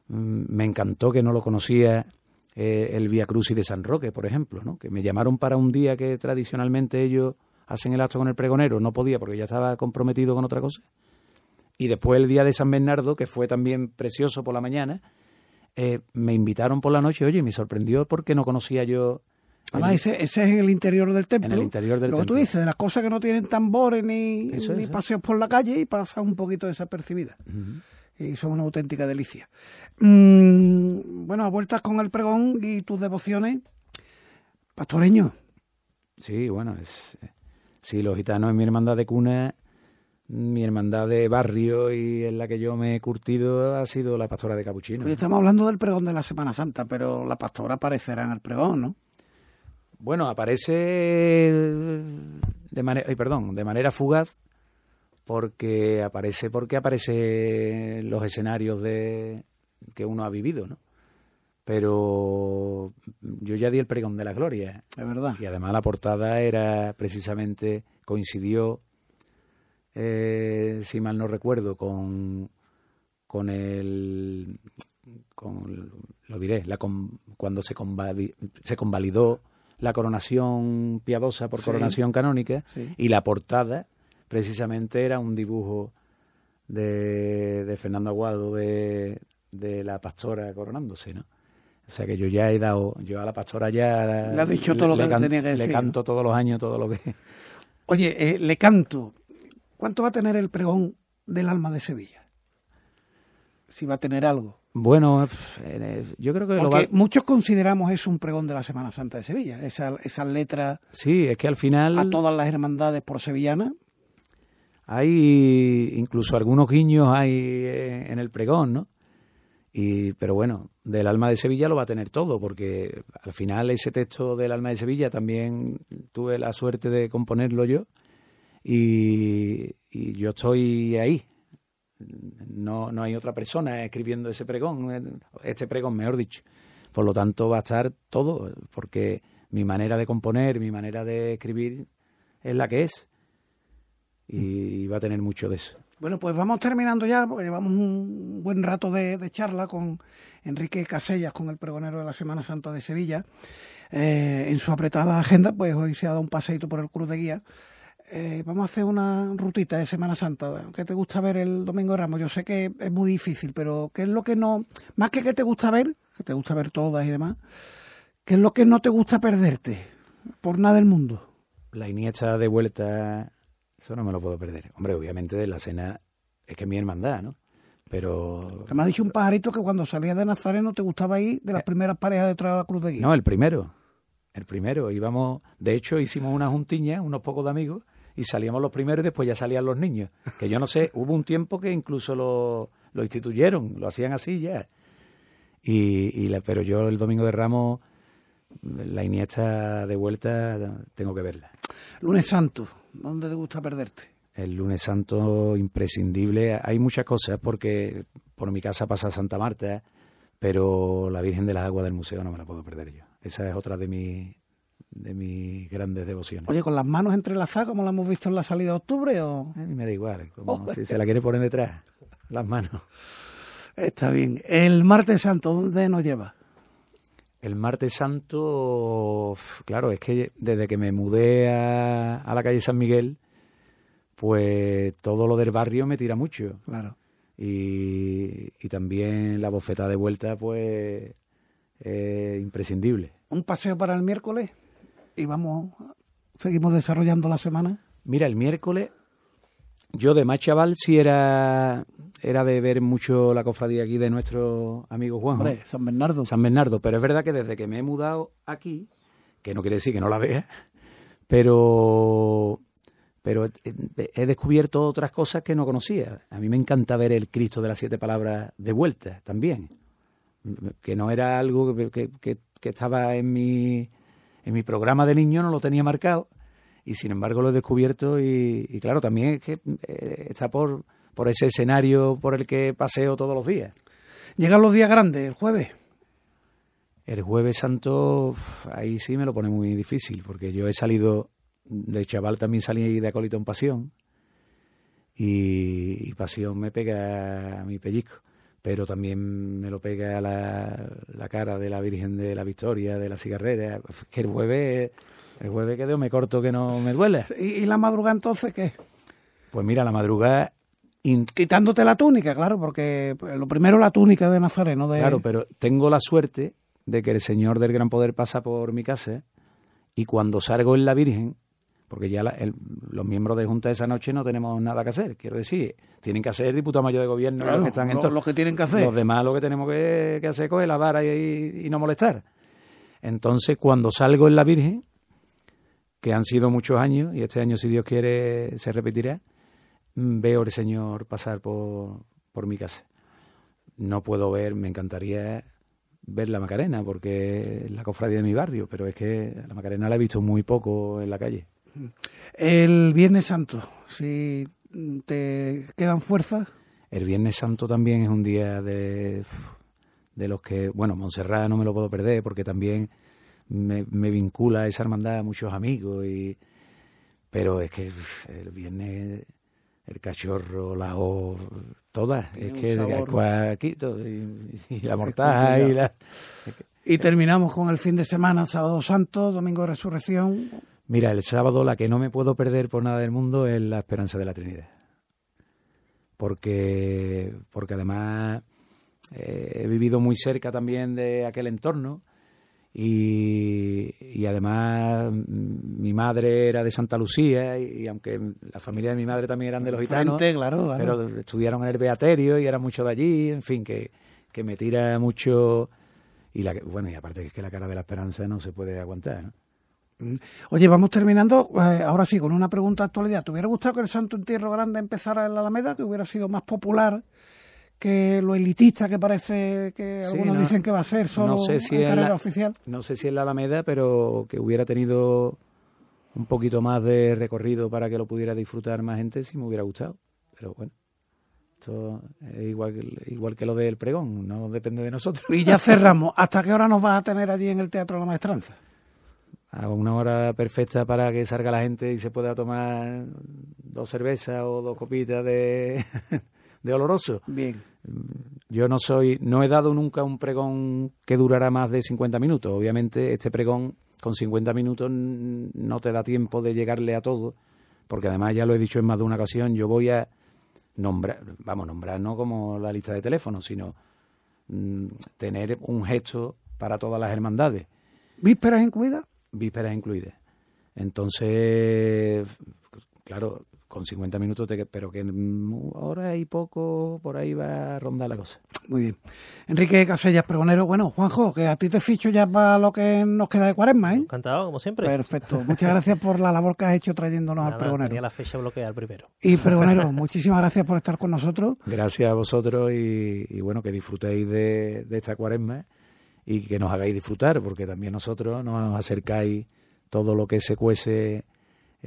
mm, me encantó que no lo conocía eh, el Via Crucis de San Roque, por ejemplo, ¿no? que me llamaron para un día que tradicionalmente ellos hacen el acto con el pregonero, no podía porque ya estaba comprometido con otra cosa y después el día de San Bernardo, que fue también precioso por la mañana, eh, me invitaron por la noche, oye, me sorprendió porque no conocía yo... Además, ese, ese, es en el interior del templo. En el interior del Lo que tú dices, de las cosas que no tienen tambores ni, ni paseos por la calle y pasan un poquito desapercibidas. Y son una auténtica delicia. Mm, bueno, a vueltas con el pregón y tus devociones, pastoreño. Sí, bueno, es, eh, sí, los gitanos en mi hermandad de cuna mi hermandad de barrio y en la que yo me he curtido ha sido la pastora de Capuchino. Hoy estamos hablando del pregón de la Semana Santa, pero la pastora aparecerá en el pregón, ¿no? Bueno, aparece de manera, perdón, de manera fugaz porque aparece porque aparece los escenarios de que uno ha vivido, ¿no? Pero yo ya di el pregón de la gloria. Es verdad. Y además la portada era precisamente coincidió eh, si mal no recuerdo, con, con el. Con, lo diré, la, cuando se, se convalidó la coronación piadosa por coronación canónica y la portada precisamente era un dibujo de, de Fernando Aguado de, de, la pastora coronándose, ¿no? O sea que yo ya he dado, yo a la pastora ya le, dicho todo lo que tenía que decir. Le canto todos los años todo lo que. Oye, eh, le canto, ¿Cuánto va a tener el pregón del alma de Sevilla? Si va a tener algo. Bueno, pf, eh, yo creo que lo va... muchos consideramos eso un pregón de la Semana Santa de Sevilla. Esa, esas letras Sí, es que al final... a todas las hermandades por sevillanas. Hay incluso algunos guiños hay eh, en el pregón, ¿no? Y, pero bueno, del alma de Sevilla lo va a tener todo, porque al final ese texto del alma de Sevilla también tuve la suerte de componerlo yo y, yo estoy ahí. No, no hay otra persona escribiendo ese pregón, este pregón, mejor dicho. Por lo tanto, va a estar todo, porque mi manera de componer, mi manera de escribir es la que es. Y va a tener mucho de eso. Bueno, pues vamos terminando ya, porque llevamos un buen rato de, charla con Enrique Casellas, con el pregonero de la Semana Santa de Sevilla. Eh, en su apretada agenda, pues hoy se ha dado un paseíto por el Cruz de Guía. Eh, vamos a hacer una rutita de Semana Santa. ¿Qué te gusta ver el Domingo de Ramos? Yo sé que es muy difícil, pero ¿qué es lo que no, más que qué te gusta ver, que te gusta ver todas y demás, qué es lo que no te gusta perderte por nada del mundo? La Iniesta de vuelta, eso no me lo puedo perder. Hombre, obviamente de la cena es que es mi hermandad, ¿no? Pero... Que me ha dicho un pajarito que cuando salías de Nazareno te gustaba ir de las primeras parejas detrás de la Cruz de Guía. No, el primero. El primero. Íbamos, de hecho, hicimos una juntiña, unos pocos de amigos, y salíamos los primeros y después ya salían los niños. Que yo no sé, [laughs] hubo un tiempo que incluso lo, lo instituyeron, lo hacían así ya. Y, y la, pero yo el domingo de Ramos, la Iniesta de vuelta, tengo que verla. Lunes Santo, ¿dónde te gusta perderte? El lunes santo imprescindible. Hay muchas cosas porque por mi casa pasa Santa Marta, pero la Virgen de las Aguas del museo no me la puedo perder yo. Esa es otra de mis de mis grandes devociones. Oye, con las manos entrelazadas, como la hemos visto en la salida de octubre, o A mí me da igual, como si se la quiere poner detrás, las manos. está bien. El martes santo, ¿dónde nos lleva? El martes santo, claro, es que desde que me mudé a, a la calle San Miguel, pues todo lo del barrio me tira mucho. Claro. Y, y también la bofeta de vuelta, pues, es imprescindible. Un paseo para el miércoles y vamos, seguimos desarrollando la semana. Mira, el miércoles, yo de más chaval sí era, era de ver mucho la cofradía aquí de nuestro amigo Juan. Hombre, San Bernardo. San Bernardo, pero es verdad que desde que me he mudado aquí, que no quiere decir que no la vea, pero pero he- descubierto otras cosas que no conocía. A mí me encanta ver el Cristo de las siete palabras de vuelta también, que no era algo que- que estaba en mi, en mi programa de niño, no lo tenía marcado, y sin embargo lo he descubierto y, y claro, también es que eh, está por, por ese escenario por el que paseo todos los días. Llegan los días grandes, el jueves. El jueves santo, ahí sí me lo pone muy difícil, porque yo he salido, de chaval también salí de acólito en pasión, y, y pasión me pega a mi pellizco, pero también me lo pega la, la cara de la Virgen de la Victoria, de la cigarrera, que el jueves, el jueves que Dios me corto que no me duele. [laughs] ¿Y, y la madrugada entonces qué? Pues mira, la madrugada, Quitándote la túnica, claro, porque lo primero la túnica de Nazareno. De... Claro, pero tengo la suerte de que el Señor del Gran Poder pasa por mi casa y cuando salgo en la Virgen, porque ya la- el- los miembros de Junta esa noche no tenemos nada que hacer, quiero decir, tienen que hacer diputado mayor de gobierno Claro, los que están en lo- to- lo que tienen que hacer. Los demás lo que tenemos que, que hacer es coger la vara y, y no molestar. Entonces, cuando salgo en la Virgen, que han sido muchos años, y este año, si Dios quiere, se repetirá, mm, veo al Señor pasar por, por mi casa. No puedo ver, me encantaría ver la Macarena, porque es la cofradía de mi barrio, pero es que la Macarena la he visto muy poco en la calle. El Viernes Santo, si te quedan fuerzas, El Viernes Santo también es un día de, de los que, bueno, Montserrat no me lo puedo perder porque también me, me vincula a esa hermandad a muchos amigos, y, pero es que el Viernes, el cachorro, la O, todas, Tiene es que sabor. Cuaquito y, y la mortaja y la... y terminamos con el fin de semana, sábado santo, domingo de resurrección. Mira, el sábado la que no me puedo perder por nada del mundo es la esperanza de la Trinidad. Porque, porque además eh, he vivido muy cerca también de aquel entorno y, y además mm, mi madre era de Santa Lucía y, y aunque la familia de mi madre también eran de los gitanos, Frente, claro, claro. pero estudiaron en el Beaterio y eran muchos de allí, en fin, que, que me tira mucho y la bueno y aparte es que la cara de la esperanza no se puede aguantar ¿no? Oye, vamos terminando. Eh, ahora sí, con una pregunta de actualidad. ¿Te hubiera gustado que el Santo Entierro Grande empezara en la Alameda? ¿Que hubiera sido más popular que lo elitista que parece que algunos dicen que va a ser solo no sé si en carrera la, oficial? No sé si en la Alameda, pero que hubiera tenido un poquito más de recorrido para que lo pudiera disfrutar más gente, si me hubiera gustado. Pero bueno. Esto es igual igual que lo del pregón, no depende de nosotros. Y ya cerramos. ¿Hasta qué hora nos vas a tener allí en el Teatro La Maestranza? A una hora perfecta para que salga la gente y se pueda tomar dos cervezas o dos copitas de, [laughs] de oloroso. Bien. Yo no soy, no he dado nunca un pregón que durará más de 50 minutos. Obviamente este pregón con 50 minutos no te da tiempo de llegarle a todo, porque además ya lo he dicho en más de una ocasión, yo voy a nombrar, vamos, nombrar no como la lista de teléfonos, sino mm, tener un gesto para todas las hermandades. ¿Vísperas incluidas? Vísperas incluidas. Entonces, claro, con 50 minutos, te, pero que ahora hay poco, por ahí va a rondar la cosa. Muy bien. Enrique Casellas, pregonero. Bueno, Juanjo, que a ti te ficho ya para lo que nos queda de cuaresma, ¿eh? Encantado, como siempre. Perfecto. Muchas gracias por la labor que has hecho trayéndonos al pregonero. Tenía la fecha bloqueada primero. Y pregonero, muchísimas gracias por estar con nosotros. Gracias a vosotros y, bueno, que disfrutéis de, de esta cuaresma y que nos hagáis disfrutar, porque también nosotros nos acercáis todo lo que se cuece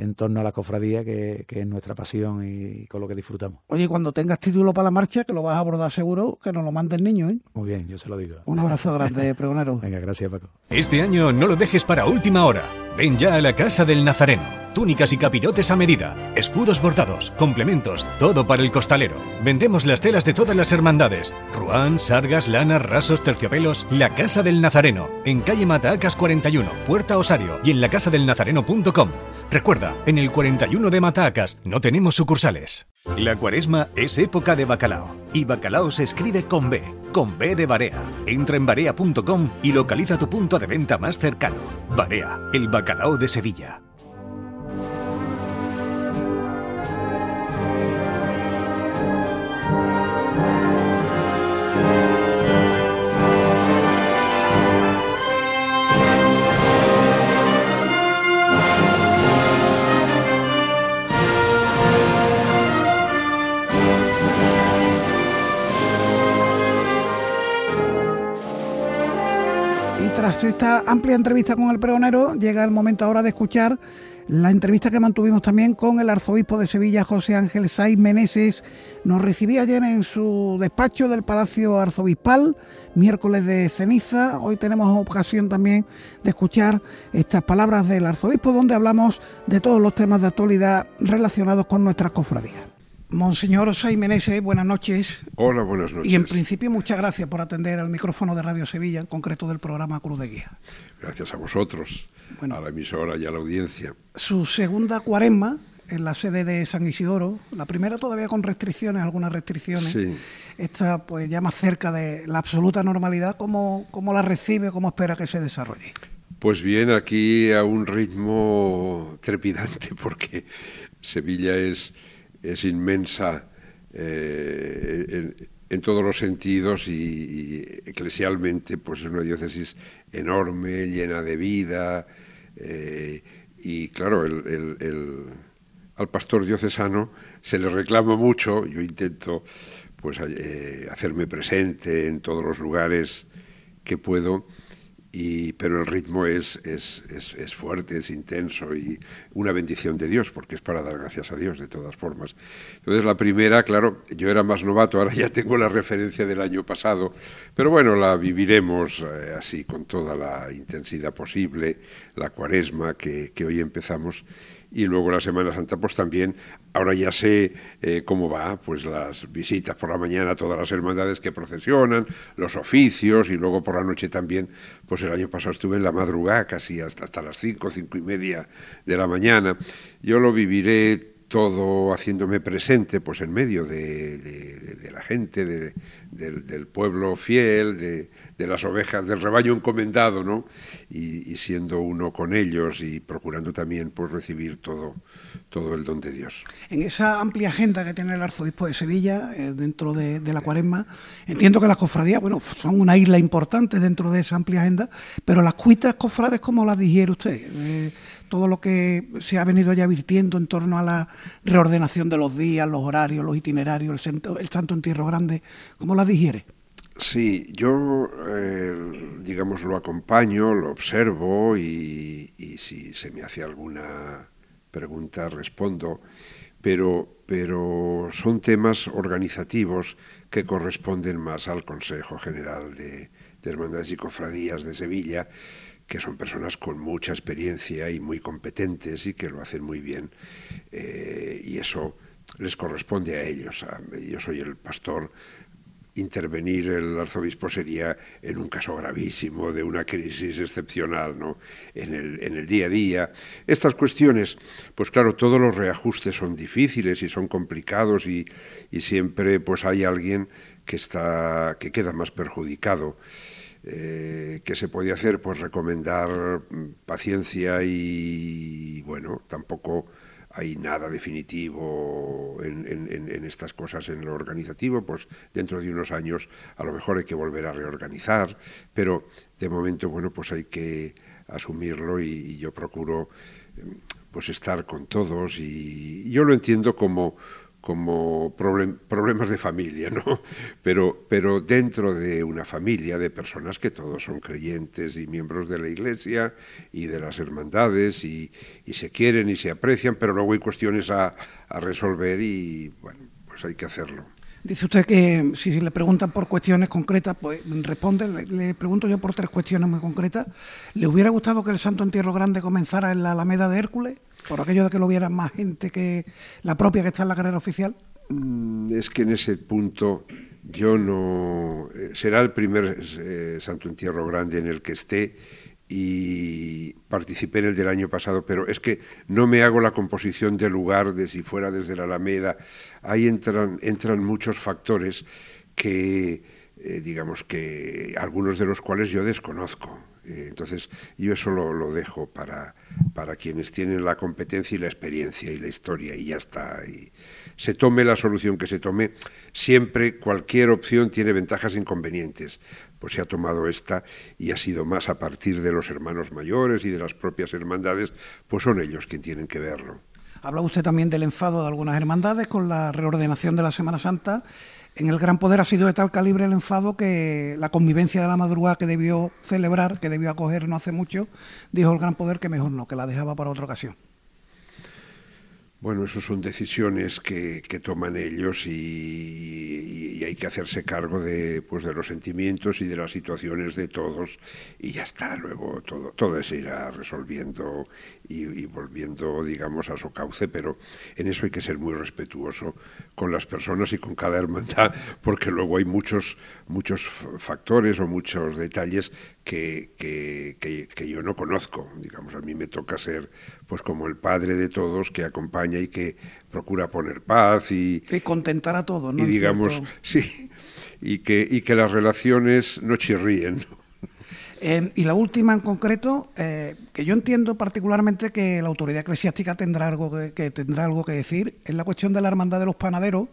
en torno a la cofradía, que, es nuestra pasión y, con lo que disfrutamos. Oye, cuando tengas título para la marcha, que lo vas a abordar seguro, que nos lo mande el niño, ¿eh? Muy bien, yo se lo digo. Un abrazo grande, [laughs] pregonero. Venga, gracias, Paco. Este año no lo dejes para última hora. Ven ya a la Casa del Nazareno túnicas y capirotes a medida, escudos bordados, complementos, todo para el costalero. Vendemos las telas de todas las hermandades, ruán, sargas, lanas, rasos, terciopelos. La Casa del Nazareno, en calle Matacas 41, Puerta Osario y en lacasadelnazareno.com. Recuerda, en el 41 de Matacas no tenemos sucursales. La cuaresma es época de bacalao y bacalao se escribe con B, con B de Barea. Entra en barea.com y localiza tu punto de venta más cercano. Barea, el bacalao de Sevilla. Tras esta amplia entrevista con el pregonero, llega el momento ahora de escuchar la entrevista que mantuvimos también con el arzobispo de Sevilla, José Ángel Saiz Meneses. Nos recibía ayer en su despacho del Palacio Arzobispal, miércoles de ceniza. Hoy tenemos ocasión también de escuchar estas palabras del arzobispo, donde hablamos de todos los temas de actualidad relacionados con nuestras cofradías. Monseñor Osay Meneses, buenas noches. Hola, buenas noches. Y en principio muchas gracias por atender al micrófono de Radio Sevilla, en concreto del programa Cruz de Guía. Gracias a vosotros, a la emisora y a la audiencia. Su segunda cuaresma en la sede de San Isidoro, la primera todavía con restricciones, algunas restricciones. Sí. Esta pues ya más cerca de la absoluta normalidad, ¿cómo, cómo la recibe, cómo espera que se desarrolle? Pues bien, aquí a un ritmo trepidante, [laughs] porque Sevilla es es inmensa eh, en, todos los sentidos y, eclesialmente pues es una diócesis enorme, llena de vida eh, y claro, el, al pastor diocesano se le reclama mucho, yo intento pues eh, hacerme presente en todos los lugares que puedo y, pero el ritmo es, es, es, fuerte, es intenso y una bendición de Dios, porque es para dar gracias a Dios de todas formas. Entonces la primera, claro, yo era más novato, ahora ya tengo la referencia del año pasado, pero bueno, la viviremos eh, así con toda la intensidad posible, la cuaresma que, que hoy empezamos y luego la Semana Santa pues también ahora ya sé eh, cómo va pues las visitas por la mañana a todas las hermandades que procesionan los oficios y luego por la noche también pues el año pasado estuve en la madrugada casi hasta hasta las cinco cinco y media de la mañana. Yo lo viviré todo haciéndome presente pues en medio de, la gente de, del, pueblo fiel, de, las ovejas, del rebaño encomendado, ¿no? Y, siendo uno con ellos y procurando también pues, recibir todo, todo el don de Dios. En esa amplia agenda que tiene el arzobispo de Sevilla, eh, dentro de, la cuaresma, entiendo que las cofradías, bueno, son una isla importante dentro de esa amplia agenda, pero las cuitas cofrades, ¿cómo las digiere usted? Eh, todo lo que se ha venido ya virtiendo en torno a la reordenación de los días, los horarios, los itinerarios, el, santo, el Santo Entierro Grande, ¿cómo la digiere? Sí, yo, eh, digamos, lo acompaño, lo observo y, si se me hace alguna pregunta respondo, pero, pero son temas organizativos que corresponden más al Consejo General de, de Hermandades y Cofradías de Sevilla, que son personas con mucha experiencia y muy competentes y que lo hacen muy bien. Eh, y eso les corresponde a ellos. yo soy el pastor. Intervenir el arzobispo sería en un caso gravísimo de una crisis excepcional, ¿no? En el, en el día a día. Estas cuestiones, pues claro, todos los reajustes son difíciles y son complicados y, y siempre pues hay alguien que está que queda más perjudicado. Eh, ¿Qué se podía hacer? Pues recomendar paciencia y, bueno, tampoco hay nada definitivo en, estas cosas en lo organizativo, pues dentro de unos años a lo mejor hay que volver a reorganizar, pero de momento, bueno, pues hay que asumirlo y, yo procuro pues estar con todos y yo lo entiendo como como problemas de familia, ¿no? [laughs] Pero, pero dentro de una familia de personas que todos son creyentes y miembros de la Iglesia y de las hermandades y, se quieren y se aprecian, pero luego hay cuestiones a, resolver y, bueno, pues hay que hacerlo. Dice usted que si, le preguntan por cuestiones concretas, pues responde. Le, pregunto yo por tres cuestiones muy concretas. ¿Le hubiera gustado que el Santo Entierro Grande comenzara en la Alameda de Hércules? por aquello de que lo viera más gente que la propia que está en la carrera oficial? Mm, es que en ese punto yo no... Eh, será el primer eh, Santo Entierro Grande en el que esté y participé en el del año pasado, pero es que no me hago la composición del lugar de si fuera desde la Alameda. Ahí entran, entran muchos factores que, eh, digamos que algunos de los cuales yo desconozco. Eh, entonces, yo eso lo, dejo para, para, quienes tienen la competencia y la experiencia y la historia, y ya está. Se tome la solución que se tome, siempre cualquier opción tiene ventajas e inconvenientes. Pues se ha tomado esta y ha sido más a partir de los hermanos mayores y de las propias hermandades, pues son ellos quienes tienen que verlo. Habla usted también del enfado de algunas hermandades con la reordenación de la Semana Santa en el Gran Poder ha sido de tal calibre el enfado que la convivencia de la madrugada que debió celebrar, que debió acoger no hace mucho, dijo el Gran Poder que mejor no, que la dejaba para otra ocasión. Bueno, eso son decisiones que, toman ellos y, hay que hacerse cargo de, pues, de los sentimientos y de las situaciones de todos y ya está, luego todo, todo se irá resolviendo y, volviendo, digamos, a su cauce, pero en eso hay que ser muy respetuoso con las personas y con cada hermandad, [laughs] porque luego hay muchos, muchos factores o muchos detalles que, que, yo no conozco. Digamos, a mí me toca ser pues como el padre de todos que acompaña y que procura poner paz y... Y contentar a todos, ¿no? Y digamos, [laughs] sí, y que, y que las relaciones no chirríen. Eh, y la última en concreto, eh, que yo entiendo particularmente que la autoridad eclesiástica tendrá algo que, tendrá algo que decir, es la cuestión de la hermandad de los panaderos,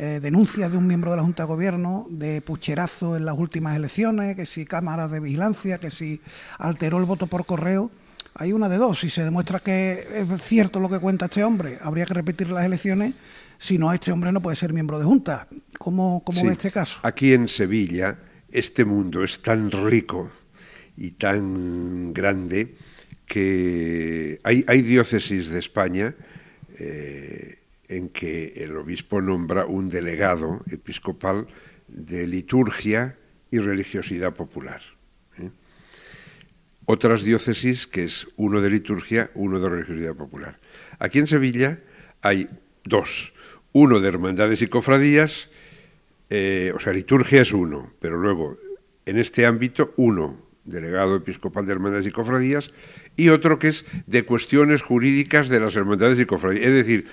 eh, denuncias de un miembro de la Junta de Gobierno de pucherazo en las últimas elecciones, que si cámaras de vigilancia, que si alteró el voto por correo. Hay una de dos, si se demuestra que es cierto lo que cuenta este hombre, habría que repetir las elecciones, si no, este hombre no puede ser miembro de Junta. ¿Cómo, cómo ve este caso? Aquí en Sevilla, este mundo es tan rico y tan grande que hay, hay diócesis de España eh, en que el obispo nombra un delegado episcopal de liturgia y religiosidad popular. ¿eh? Otras diócesis que es uno de liturgia, uno de religiosidad popular. Aquí en Sevilla hay dos, uno de hermandades y cofradías, eh, o sea, liturgia es uno, pero luego en este ámbito uno delegado episcopal de hermandades y cofradías, y otro que es de cuestiones jurídicas de las hermandades y cofradías. Es decir,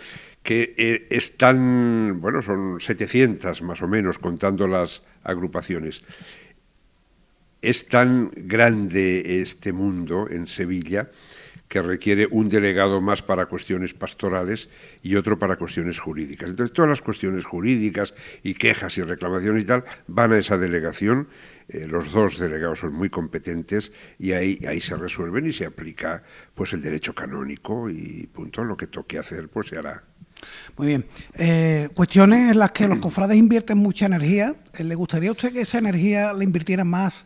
que eh, están, bueno, son 700 más o menos, contando las agrupaciones. Es tan grande este mundo en Sevilla que requiere un delegado más para cuestiones pastorales y otro para cuestiones jurídicas. Entonces, todas las cuestiones jurídicas y quejas y reclamaciones y tal van a esa delegación. Eh, los dos delegados son muy competentes y ahí, ahí se resuelven y se aplica pues el derecho canónico y punto. Lo que toque hacer pues se hará. Muy bien. Eh, cuestiones en las que los cofrades invierten mucha energía. Eh, ¿Le gustaría a usted que esa energía la invirtiera más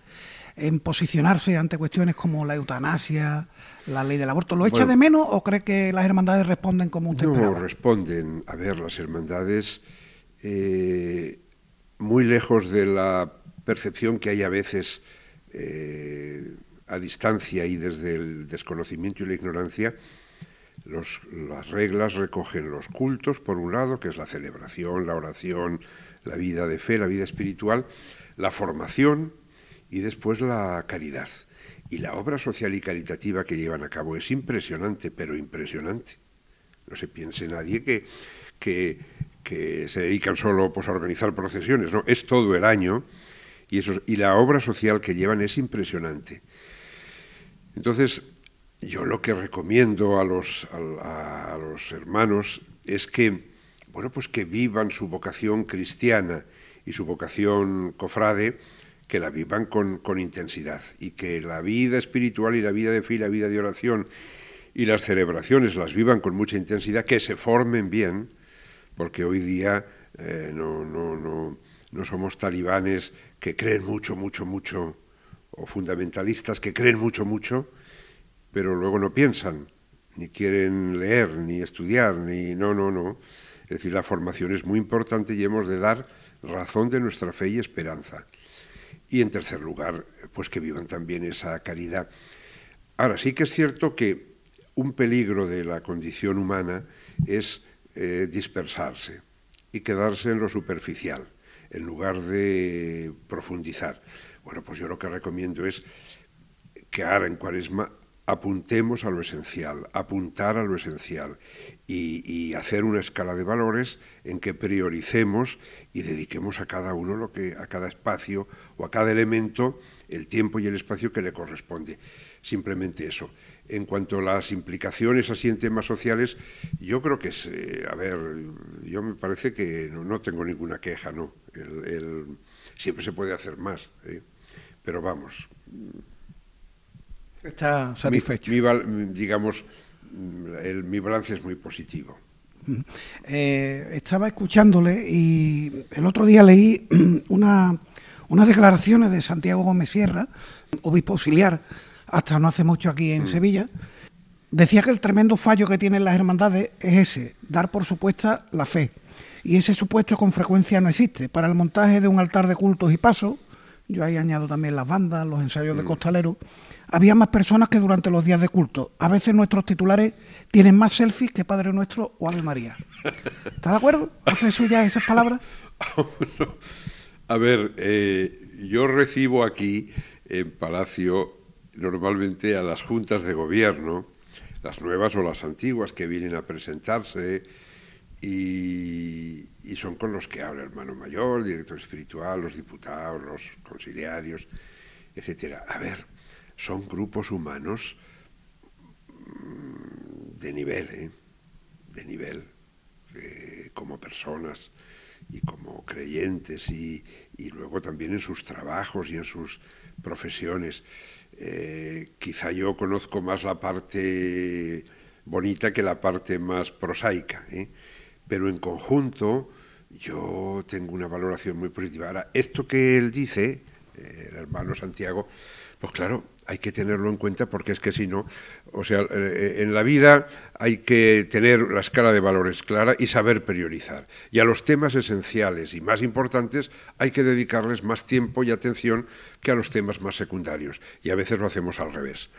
en posicionarse ante cuestiones como la eutanasia, la ley del aborto? ¿Lo echa de menos o cree que las hermandades responden como usted no, responden. A ver, las hermandades, eh, muy lejos de la percepción que hay a veces a distancia y desde el desconocimiento y la ignorancia, las reglas recogen los cultos, por un lado, que es la celebración, la oración, la vida de fe, la vida espiritual, la formación y después la caridad. Y la obra social y caritativa que llevan a cabo es impresionante, pero impresionante. No se piense nadie que, que, se dedican solo pues, a organizar procesiones, no, es todo el año y, eso, y la obra social que llevan es impresionante. Entonces, yo lo que recomiendo a los, a, los hermanos es que, bueno, pues que vivan su vocación cristiana y su vocación cofrade, que la vivan con, intensidad y que la vida espiritual y la vida de fe y la vida de oración y las celebraciones las vivan con mucha intensidad, que se formen bien, porque hoy día eh, no, no somos talibanes que creen mucho, mucho, mucho, o fundamentalistas que creen mucho, mucho, pero luego no piensan, ni quieren leer, ni estudiar, ni no, no, no. Es decir, la formación es muy importante y hemos de dar razón de nuestra fe y esperanza. Y en tercer lugar, pues que vivan también esa caridad. Ahora, sí que es cierto que un peligro de la condición humana es eh, dispersarse y quedarse en lo superficial, en lugar de profundizar. Bueno, pues yo lo que recomiendo es que ahora en cuaresma apuntemos a lo esencial, apuntar a lo esencial y, hacer una escala de valores en que prioricemos y dediquemos a cada uno lo que a cada espacio o a cada elemento el tiempo y el espacio que le corresponde. Simplemente eso. En cuanto a las implicaciones así en temas sociales, yo creo que es, eh, a ver, yo me parece que no, tengo ninguna queja, ¿no? siempre se puede hacer más, ¿eh? pero vamos, Está satisfecho. Mi, digamos, mi balance es muy positivo. Eh, estaba escuchándole y el otro día leí [clears throat] una, unas declaraciones de Santiago Gómez Sierra, obispo auxiliar, hasta no hace mucho aquí en mm. Sevilla. Decía que el tremendo fallo que tienen las hermandades es ese, dar por supuesta la fe. Y ese supuesto con frecuencia no existe. Para el montaje de un altar de cultos y pasos, yo ahí añado también las bandas, los ensayos de mm. costaleros, había más personas que durante los días de culto. A veces nuestros titulares tienen más selfies que Padre Nuestro o Ave María. ¿Está de acuerdo? ¿Hace suya esas palabras? [laughs] A ver, eh, yo recibo aquí en Palacio normalmente a las juntas de gobierno, las nuevas o las antiguas que vienen a presentarse y, y son con los que habla el hermano mayor, el director espiritual, los diputados, los conciliarios, etcétera. A ver, son grupos humanos mm, de nivel, ¿eh? de nivel, eh, como personas y como creyentes y, luego también en sus trabajos y en sus profesiones. Eh, quizá yo conozco más la parte bonita que la parte más prosaica, pero en conjunto yo tengo una valoración muy positiva. Ahora, esto que él dice, el hermano Santiago, pues claro, hay que tenerlo en cuenta porque es que si no, o sea, eh, en la vida hay que tener la escala de valores clara y saber priorizar. Y a los temas esenciales y más importantes hay que dedicarles más tiempo y atención que a los temas más secundarios. Y a veces lo hacemos al revés.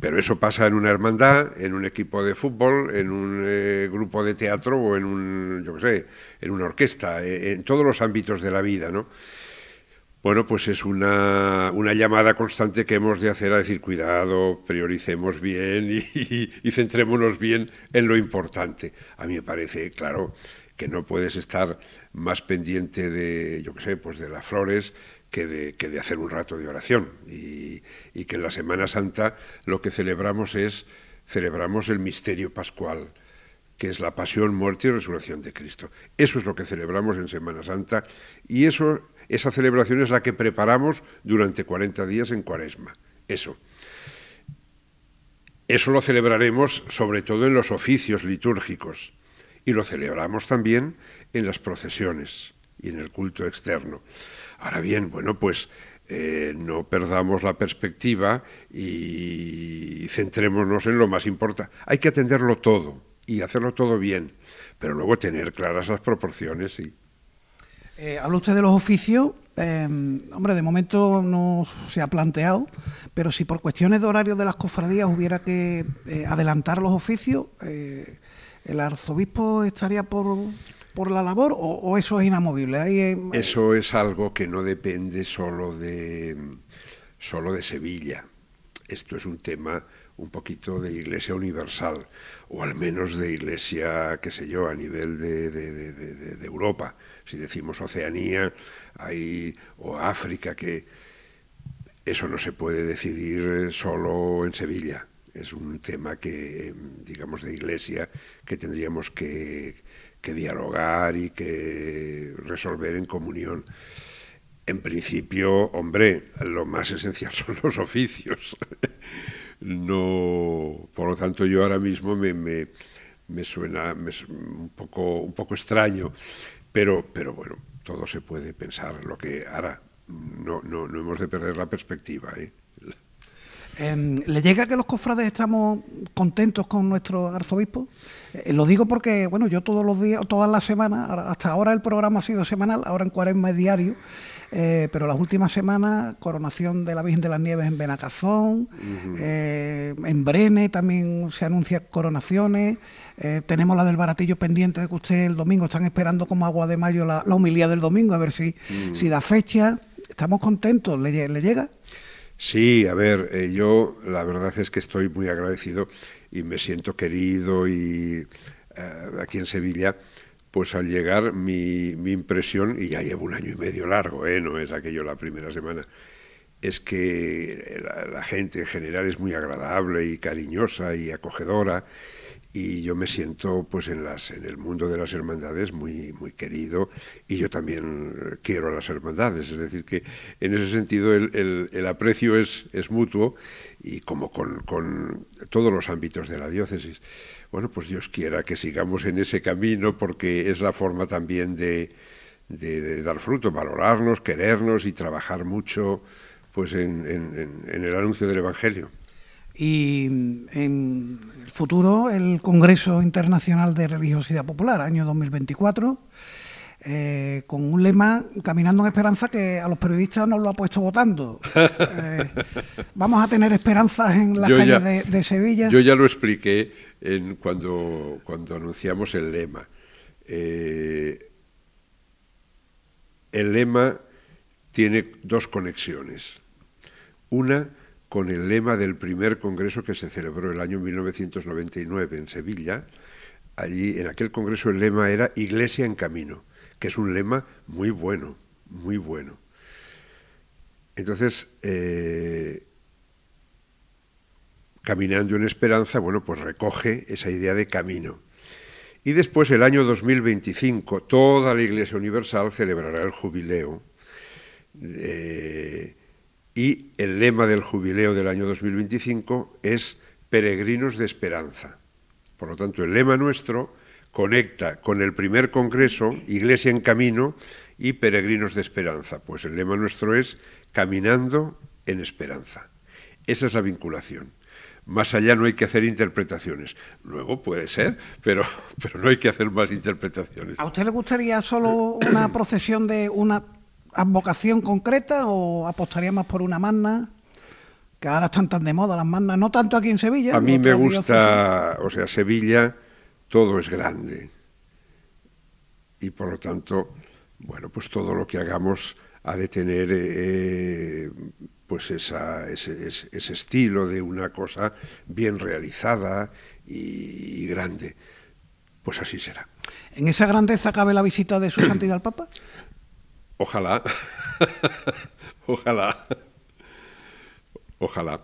Pero eso pasa en una hermandad, en un equipo de fútbol, en un eh, grupo de teatro o en un, yo qué sé, en una orquesta, eh, en todos los ámbitos de la vida, ¿no? Bueno, pues es una, una, llamada constante que hemos de hacer a decir, cuidado, prioricemos bien y, y, centrémonos bien en lo importante. A mí me parece, claro, que no puedes estar más pendiente de, yo qué sé, pues de las flores que de, que de hacer un rato de oración. Y, y que en la Semana Santa lo que celebramos es, celebramos el misterio pascual que es la pasión, muerte y resurrección de Cristo. Eso es lo que celebramos en Semana Santa y eso esa celebración es la que preparamos durante 40 días en Cuaresma. Eso. Eso lo celebraremos sobre todo en los oficios litúrgicos y lo celebramos también en las procesiones y en el culto externo. Ahora bien, bueno, pues eh, no perdamos la perspectiva y centrémonos en lo más importante. Hay que atenderlo todo y hacerlo todo bien, pero luego tener claras las proporciones y eh, habla usted de los oficios. Em, hombre, de momento no se ha planteado, pero si por cuestiones de horario de las cofradías hubiera que eh, adelantar los oficios, eh, ¿el arzobispo estaría por, por la labor o, eso es inamovible? eso es algo que no depende solo de, solo de Sevilla. Esto es un tema un poquito de iglesia universal, o al menos de iglesia, qué sé yo, a nivel de, de, Europa. Si decimos Oceanía hay, o África, que eso no se puede decidir solo en Sevilla. Es un tema que, digamos, de iglesia que tendríamos que, que dialogar y que resolver en comunión. En principio, hombre, lo más esencial [laughs] son los oficios no, por lo tanto yo ahora mismo me, me, suena un, poco, un poco extraño, pero, pero bueno, todo se puede pensar. Lo que ahora no, no, no hemos de perder la perspectiva. ¿eh? Em, ¿Le llega que los cofrades estamos contentos con nuestro arzobispo? Eh, lo digo porque, bueno, yo todos los días, todas las semanas, hasta ahora el programa ha sido semanal, ahora en cuaresma es diario, eh, pero las últimas semanas, coronación de la Virgen de las Nieves en Benacazón, eh, en Brene también se anuncian coronaciones, tenemos la del baratillo pendiente de que usted el domingo están esperando como agua de mayo la, la humildad del domingo, a ver si, mm. si da fecha. Estamos contentos, ¿le, le llega? Sí, a ver, yo la verdad es que estoy muy agradecido y me siento querido y aquí en Sevilla pues al llegar mi, mi, impresión, y ya llevo un año y medio largo, ¿eh? no es aquello la primera semana, es que la, gente en general es muy agradable y cariñosa y acogedora y yo me siento pues en las en el mundo de las hermandades muy muy querido y yo también quiero a las hermandades es decir que en ese sentido el, el, el aprecio es, es mutuo y como con, con todos los ámbitos de la diócesis bueno, pues Dios quiera que sigamos en ese camino porque es la forma también de, dar fruto, valorarnos, querernos y trabajar mucho pues en, el anuncio del Evangelio. Y en el futuro, el Congreso Internacional de Religiosidad Popular, año 2024, eh, con un lema, Caminando en Esperanza, que a los periodistas nos lo ha puesto votando. [laughs] Eh, vamos a tener esperanzas en las calles de, Sevilla. Yo ya lo expliqué en cuando, cuando anunciamos el lema. Eh, el lema tiene dos conexiones. Una con el lema del primer congreso que se celebró el año 1999 en Sevilla. Allí, en aquel congreso, el lema era Iglesia en Camino que es un lema muy bueno, muy bueno. Entonces, eh, Caminando en Esperanza, bueno, pues recoge esa idea de camino. Y después, el año 2025, toda la Iglesia Universal celebrará el jubileo. Eh, y el lema del jubileo del año 2025 es Peregrinos de Esperanza. Por lo tanto, el lema nuestro conecta con el primer congreso, Iglesia en Camino y Peregrinos de Esperanza. Pues el lema nuestro es Caminando en Esperanza. Esa es la vinculación. Más allá no hay que hacer interpretaciones. Luego puede ser, pero, pero no hay que hacer más interpretaciones. ¿A usted le gustaría solo una procesión de una advocación concreta o apostaría más por una magna? Que ahora están tan de moda las magnas, no tanto aquí en Sevilla. A mí me gusta, o sea, Sevilla todo es grande. Y por lo tanto, bueno, pues todo lo que hagamos ha de tener eh, pues esa, ese, ese, estilo de una cosa bien realizada y, grande. Pues así será. ¿En esa grandeza cabe la visita de su santidad al Papa? [clears throat] Ojalá, [laughs] ojalá, ojalá.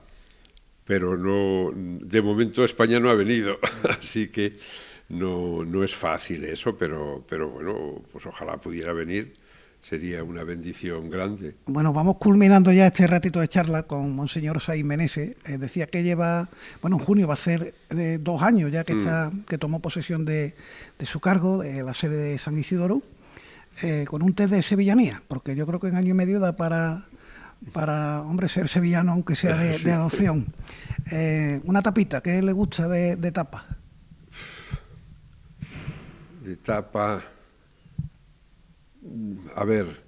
Pero no, de momento España no ha venido, [laughs] así que no, no es fácil eso, pero, pero bueno, pues ojalá pudiera venir sería una bendición grande. Bueno, vamos culminando ya este ratito de charla con Monseñor Saiz Menese. Eh, decía que lleva, bueno, en junio va a ser de dos años ya que, mm. está, que tomó posesión de, su cargo, de la sede de San Isidoro, eh, con un test de sevillanía, porque yo creo que en año y medio da para, para hombre, ser sevillano, aunque sea de, [laughs] adopción. Eh, una tapita, ¿qué le gusta de, de tapa? De tapa a ver,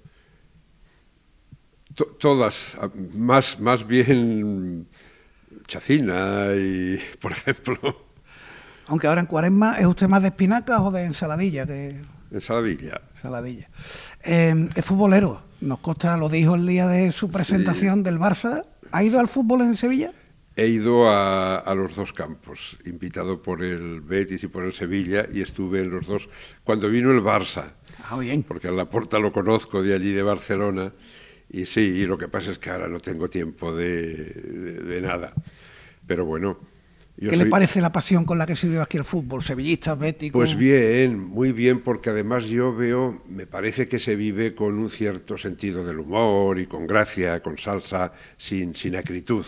todas, más, más bien chacina y, [laughs] por ejemplo... Aunque ahora en cuaresma es usted más de espinacas o de ensaladilla que... Ensaladilla. Ensaladilla. Eh, es futbolero. Nos consta, lo dijo el día de su presentación del Barça. ¿Ha ido al fútbol en Sevilla? He ido a, a, los dos campos, invitado por el Betis y por el Sevilla, y estuve en los dos. Cuando vino el Barça, Ah, bien. Porque a la Porta lo conozco de allí de Barcelona. Y sí, y lo que pasa es que ahora no tengo tiempo de, nada. Pero bueno. ¿Qué le parece la pasión con la que se vive aquí el fútbol? ¿Sevillista, bético? Pues bien, muy bien, porque además yo veo, me parece que se vive con un cierto sentido del humor y con gracia, con salsa, sin, sin acritud.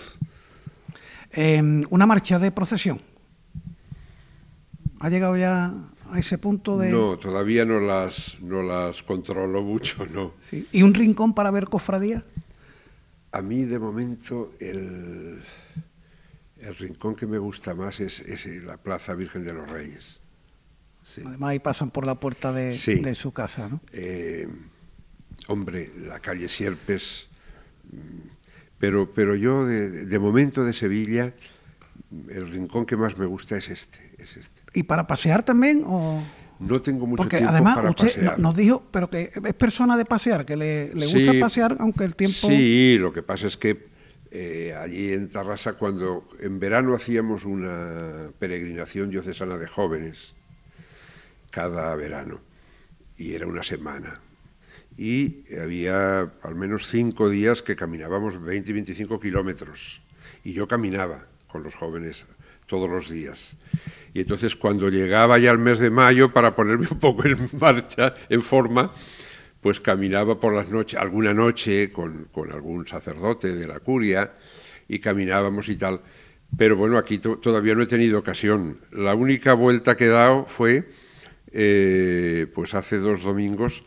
Em, una marcha de procesión. ¿Ha llegado ya a ese punto de...? No, todavía no las, no las controlo mucho, no. ¿Y un rincón para ver cofradía? A mí, de momento, el, el rincón que me gusta más es, la Plaza Virgen de los Reyes. Además, ahí pasan por la puerta de, de su casa, ¿no? Eh, hombre, la calle Sierpes... Mm, pero, pero yo, de, de momento, de Sevilla, el rincón que más me gusta es este, es este. ¿Y para pasear también? O... No tengo mucho Porque tiempo además para usted nos dijo, pero que es persona de pasear, que le, gusta pasear, aunque el tiempo... Sí, lo que pasa es que eh, allí en Tarrasa, cuando en verano hacíamos una peregrinación diocesana de jóvenes, cada verano, y era una semana. Y había al menos cinco días que caminábamos 20 y 25 kilómetros. Y yo caminaba con los jóvenes todos los días. Y entonces cuando llegaba ya el mes de mayo, para ponerme un poco en [laughs] marcha, en forma, pues caminaba por las noches, alguna noche con, algún sacerdote de la curia, y caminábamos y tal. Pero bueno, aquí todavía no he tenido ocasión. La única vuelta que he dado fue, eh, pues hace dos domingos,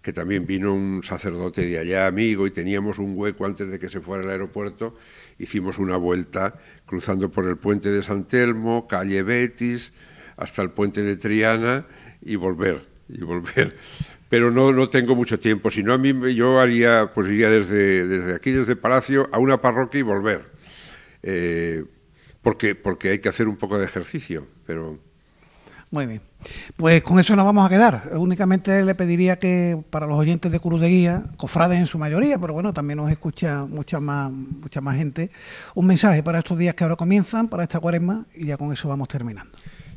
que también vino un sacerdote de allá, amigo, y teníamos un hueco antes de que se fuera al aeropuerto, hicimos una vuelta cruzando por el puente de San Telmo, calle Betis, hasta el puente de Triana y volver, y volver. Pero no, no tengo mucho tiempo, si no a mí yo haría, pues iría desde, desde aquí, desde Palacio, a una parroquia y volver. Eh, porque, porque hay que hacer un poco de ejercicio, pero muy bien. Pues con eso nos vamos a quedar. Únicamente le pediría que para los oyentes de Cruz de Guía, cofrades en su mayoría, pero bueno, también nos escucha mucha más, mucha más gente, un mensaje para estos días que ahora comienzan, para esta cuaresma, y ya con eso vamos terminando.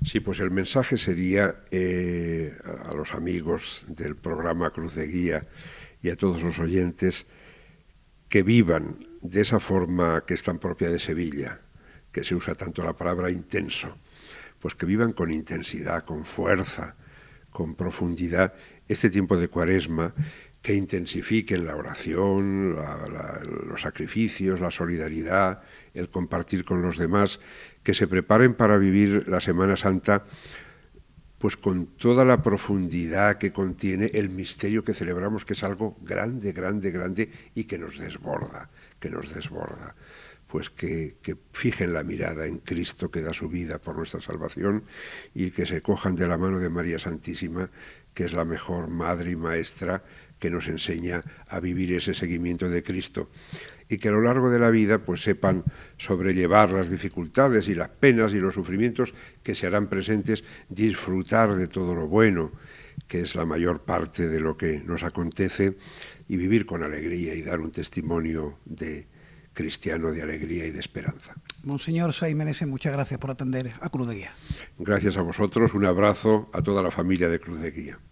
Sí, pues el mensaje sería eh, a los amigos del programa Cruz de Guía y a todos los oyentes que vivan de esa forma que es tan propia de Sevilla, que se usa tanto la palabra intenso pues que vivan con intensidad, con fuerza, con profundidad este tiempo de cuaresma, que intensifiquen la oración, los sacrificios, la solidaridad, el compartir con los demás, que se preparen para vivir la Semana Santa pues con toda la profundidad que contiene el misterio que celebramos, que es algo grande, grande, grande y que nos desborda, que nos desborda. Pues que, fijen la mirada en Cristo que da su vida por nuestra salvación y que se cojan de la mano de María Santísima, que es la mejor madre y maestra que nos enseña a vivir ese seguimiento de Cristo y que a lo largo de la vida pues sepan sobrellevar las dificultades y las penas y los sufrimientos que se harán presentes, disfrutar de todo lo bueno, que es la mayor parte de lo que nos acontece, y vivir con alegría y dar un testimonio de cristiano de alegría y de esperanza. Monseñor Saimenese, muchas gracias por atender a Cruz de Guía. Gracias a vosotros, un abrazo a toda la familia de Cruz de Guía.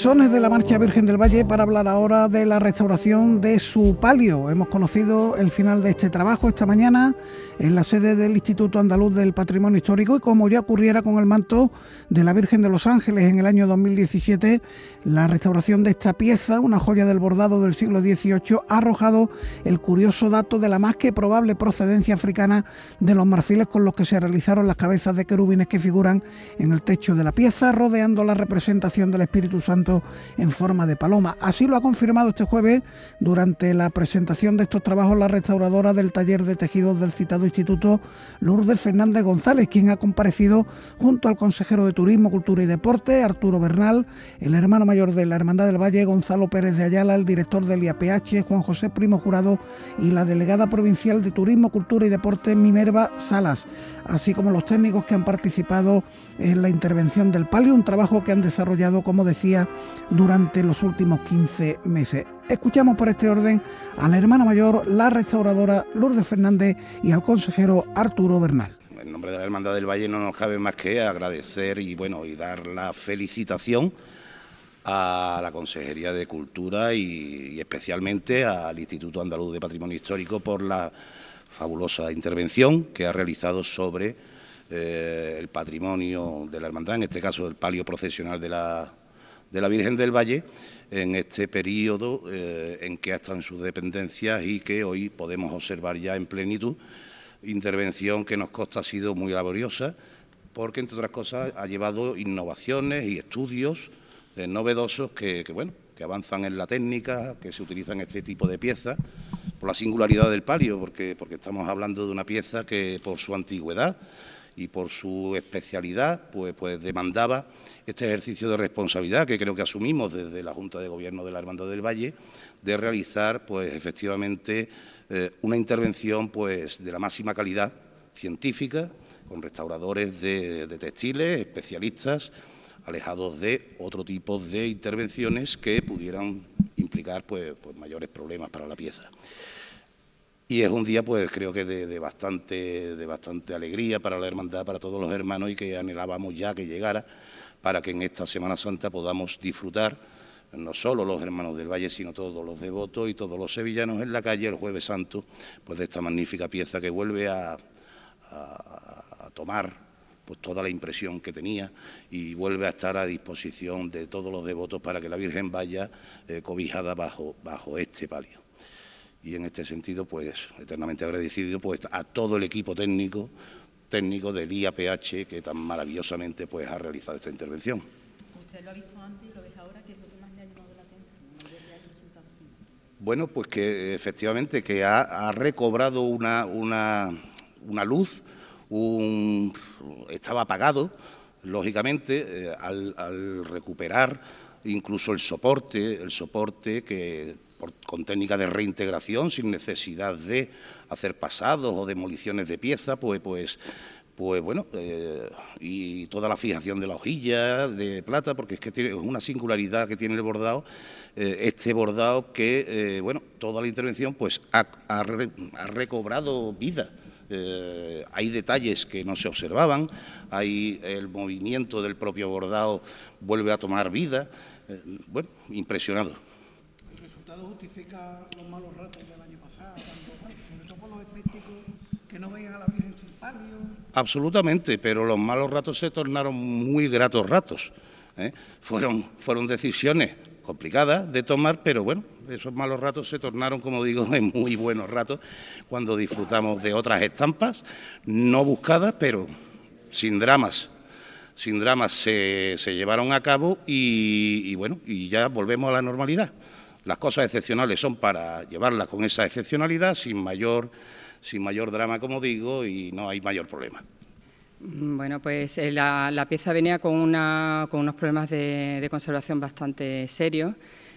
Sones de la Marcha Virgen del Valle para hablar ahora de la restauración de su palio. Hemos conocido el final de este trabajo esta mañana en la sede del Instituto Andaluz del Patrimonio Histórico y como ya ocurriera con el manto de la Virgen de los Ángeles en el año 2017, la restauración de esta pieza, una joya del bordado del siglo XVIII, ha arrojado el curioso dato de la más que probable procedencia africana de los marfiles con los que se realizaron las cabezas de querubines que figuran en el techo de la pieza, rodeando la representación del Espíritu Santo en forma de paloma. Así lo ha confirmado este jueves durante la presentación de estos trabajos la restauradora del taller de tejidos del citado instituto, Lourdes Fernández González, quien ha comparecido junto al consejero de Turismo, Cultura y Deporte, Arturo Bernal, el hermano mayor de la Hermandad del Valle, Gonzalo Pérez de Ayala, el director del IAPH, Juan José Primo Jurado, y la delegada provincial de Turismo, Cultura y Deporte, Minerva Salas, así como los técnicos que han participado en la intervención del palio, un trabajo que han desarrollado, como decía, durante los últimos 15 meses. Escuchamos por este orden a la hermana mayor, la restauradora Lourdes Fernández y al consejero Arturo Bernal. En nombre de la Hermandad del Valle no nos cabe más que agradecer y bueno y dar la felicitación a la Consejería de Cultura y, especialmente al Instituto Andaluz de Patrimonio Histórico por la fabulosa intervención que ha realizado sobre eh, el patrimonio de la hermandad, en este caso el palio procesional de la de la Virgen del Valle en este periodo eh, en que están sus dependencias y que hoy podemos observar ya en plenitud. Intervención que nos consta ha sido muy laboriosa porque, entre otras cosas, ha llevado innovaciones y estudios eh, novedosos que, bueno, que avanzan en la técnica, que se utilizan este tipo de piezas, por la singularidad del palio, porque, porque estamos hablando de una pieza que, por su antigüedad, y por su especialidad, pues, pues demandaba este ejercicio de responsabilidad que creo que asumimos desde la Junta de Gobierno de la Hermandad del Valle, de realizar, pues efectivamente, eh, una intervención pues de la máxima calidad científica, con restauradores de, textiles, especialistas, alejados de otro tipo de intervenciones que pudieran implicar pues, pues mayores problemas para la pieza. Y es un día, pues creo que de, bastante, alegría para la hermandad, para todos los hermanos y que anhelábamos ya que llegara para que en esta Semana Santa podamos disfrutar no solo los hermanos del Valle, sino todos los devotos y todos los sevillanos en la calle el Jueves Santo, pues de esta magnífica pieza que vuelve a, tomar pues toda la impresión que tenía y vuelve a estar a disposición de todos los devotos para que la Virgen vaya eh, cobijada bajo este palio y en este sentido, pues eternamente agradecido pues, a todo el equipo técnico técnico del IAPH que tan maravillosamente pues ha realizado esta intervención. Usted lo ha visto antes y lo ve ahora, ¿qué es lo que más le ha llamado la atención? Bueno, pues que efectivamente que ha, recobrado una, una, una luz, un, estaba apagado, lógicamente, eh, al, al recuperar incluso el soporte, el soporte que con técnica de reintegración, sin necesidad de hacer pasados o demoliciones de piezas, pues, pues, pues bueno, eh, y toda la fijación de la hojilla de plata, porque es que tiene una singularidad que tiene el bordado, eh, este bordado que, eh, bueno, toda la intervención pues ha, recobrado vida, hay detalles que no se observaban, hay el movimiento del propio bordado vuelve a tomar vida. Bueno, impresionado. ¿El resultado justifica los malos ratos del año pasado, sobre todo por los escépticos que no veían a la Virgen sin palio? Absolutamente, pero los malos ratos se tornaron muy gratos ratos. ¿eh? Fueron, decisiones complicadas de tomar, pero bueno, esos malos ratos se tornaron, como digo, en muy buenos ratos cuando disfrutamos de otras estampas, no buscadas, pero sin dramas. Sin dramas se, se llevaron a cabo y, y bueno, y ya volvemos a la normalidad. Las cosas excepcionales son para llevarlas con esa excepcionalidad, sin mayor, sin mayor drama, como digo, y no hay mayor problema. Bueno, pues eh, la, pieza venía con, una, con unos problemas de, conservación bastante serios.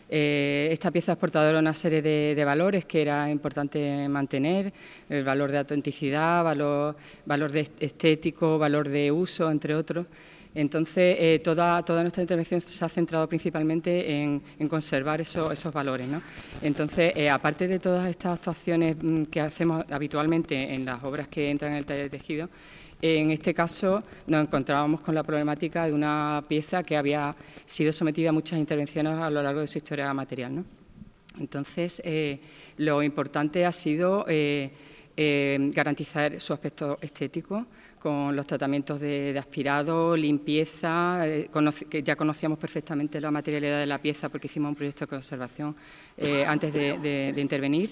Eh, esta pieza es portadora una serie de, de, valores que era importante mantener, el valor de autenticidad, valor, valor de estético, valor de uso, entre otros. Entonces, eh, toda, nuestra intervención se ha centrado principalmente en, conservar eso, esos valores. ¿no? Entonces, eh, aparte de todas estas actuaciones mm, que hacemos habitualmente en las obras que entran en el taller de tejido, en este caso nos encontrábamos con la problemática de una pieza que había sido sometida a muchas intervenciones a lo largo de su historia material. Entonces, eh, lo importante ha sido garantizar su aspecto estético con los tratamientos de, aspirado, limpieza, eh, que ya conocíamos perfectamente la materialidad de la pieza porque hicimos un proyecto de conservación eh, antes de, intervenir.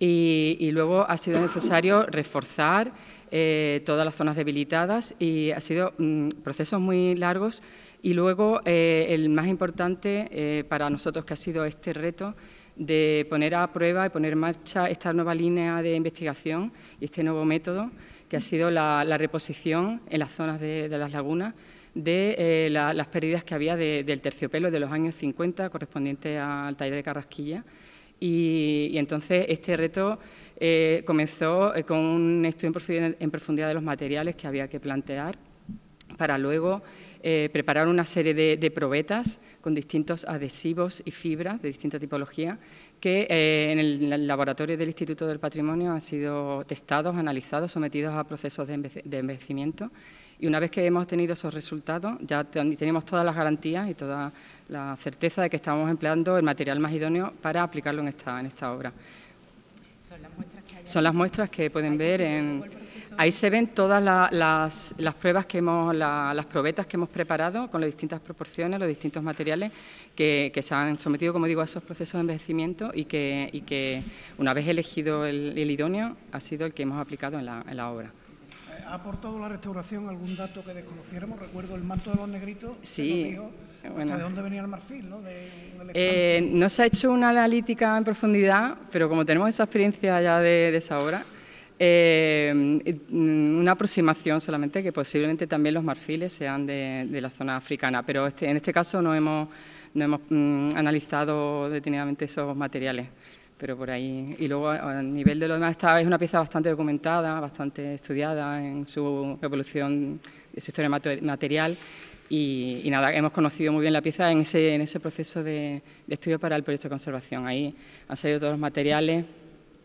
Y, luego ha sido necesario reforzar eh, todas las zonas debilitadas y ha sido mm, procesos muy largos y luego el más importante para nosotros que ha sido este reto de poner a prueba y poner en marcha esta nueva línea de investigación y este nuevo método que ha sido la, reposición en las zonas de, las lagunas de eh, la, las pérdidas que había de, del terciopelo de los años 50 correspondiente al taller de Carrasquilla. Y, entonces este reto eh, comenzó eh, con un estudio en profundidad, de los materiales que había que plantear para luego preparar una serie de, probetas con distintos adhesivos y fibras de distinta tipología que eh, en, el, laboratorio del Instituto del Patrimonio han sido testados, analizados, sometidos a procesos de, envejecimiento. Y una vez que hemos tenido esos resultados, ya tenemos todas las garantías y toda la certeza de que estamos empleando el material más idóneo para aplicarlo en esta, en esta obra. Son las muestras que, Son las muestras que pueden ver en... Ahí se ven todas la, las, las, pruebas que hemos, la, las probetas que hemos preparado con las distintas proporciones, los distintos materiales que, que, se han sometido, como digo, a esos procesos de envejecimiento y que, y que una vez elegido el, el, idóneo, ha sido el que hemos aplicado en la, en la obra. ¿Ha aportado la restauración algún dato que desconociéramos? Recuerdo el manto de los negritos. Sí. Dijo, bueno. ¿De dónde venía el marfil? ¿no? De eh, no se ha hecho una analítica en profundidad, pero como tenemos esa experiencia ya de, de esa obra, eh, una aproximación solamente que posiblemente también los marfiles sean de, de la zona africana, pero este, en este caso no hemos, no hemos mm, analizado detenidamente esos materiales pero por ahí. Y luego a nivel de lo demás, esta es una pieza bastante documentada, bastante estudiada en su evolución, en su historia material. Y, y, nada, hemos conocido muy bien la pieza en ese, en ese proceso de, de, estudio para el proyecto de conservación. Ahí han salido todos los materiales,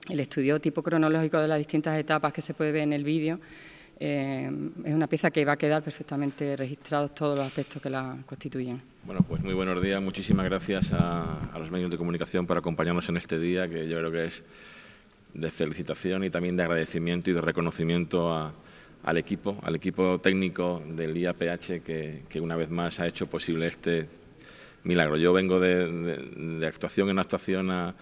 el estudio tipo cronológico de las distintas etapas que se puede ver en el vídeo. Eh, es una pieza que va a quedar perfectamente registrados todos los aspectos que la constituyen. Bueno, pues muy buenos días. Muchísimas gracias a, los medios de comunicación por acompañarnos en este día, que yo creo que es de felicitación y también de agradecimiento y de reconocimiento a, al equipo, al equipo técnico del IAPH que, que, una vez más ha hecho posible este milagro. Yo vengo de, de, de actuación en actuación a,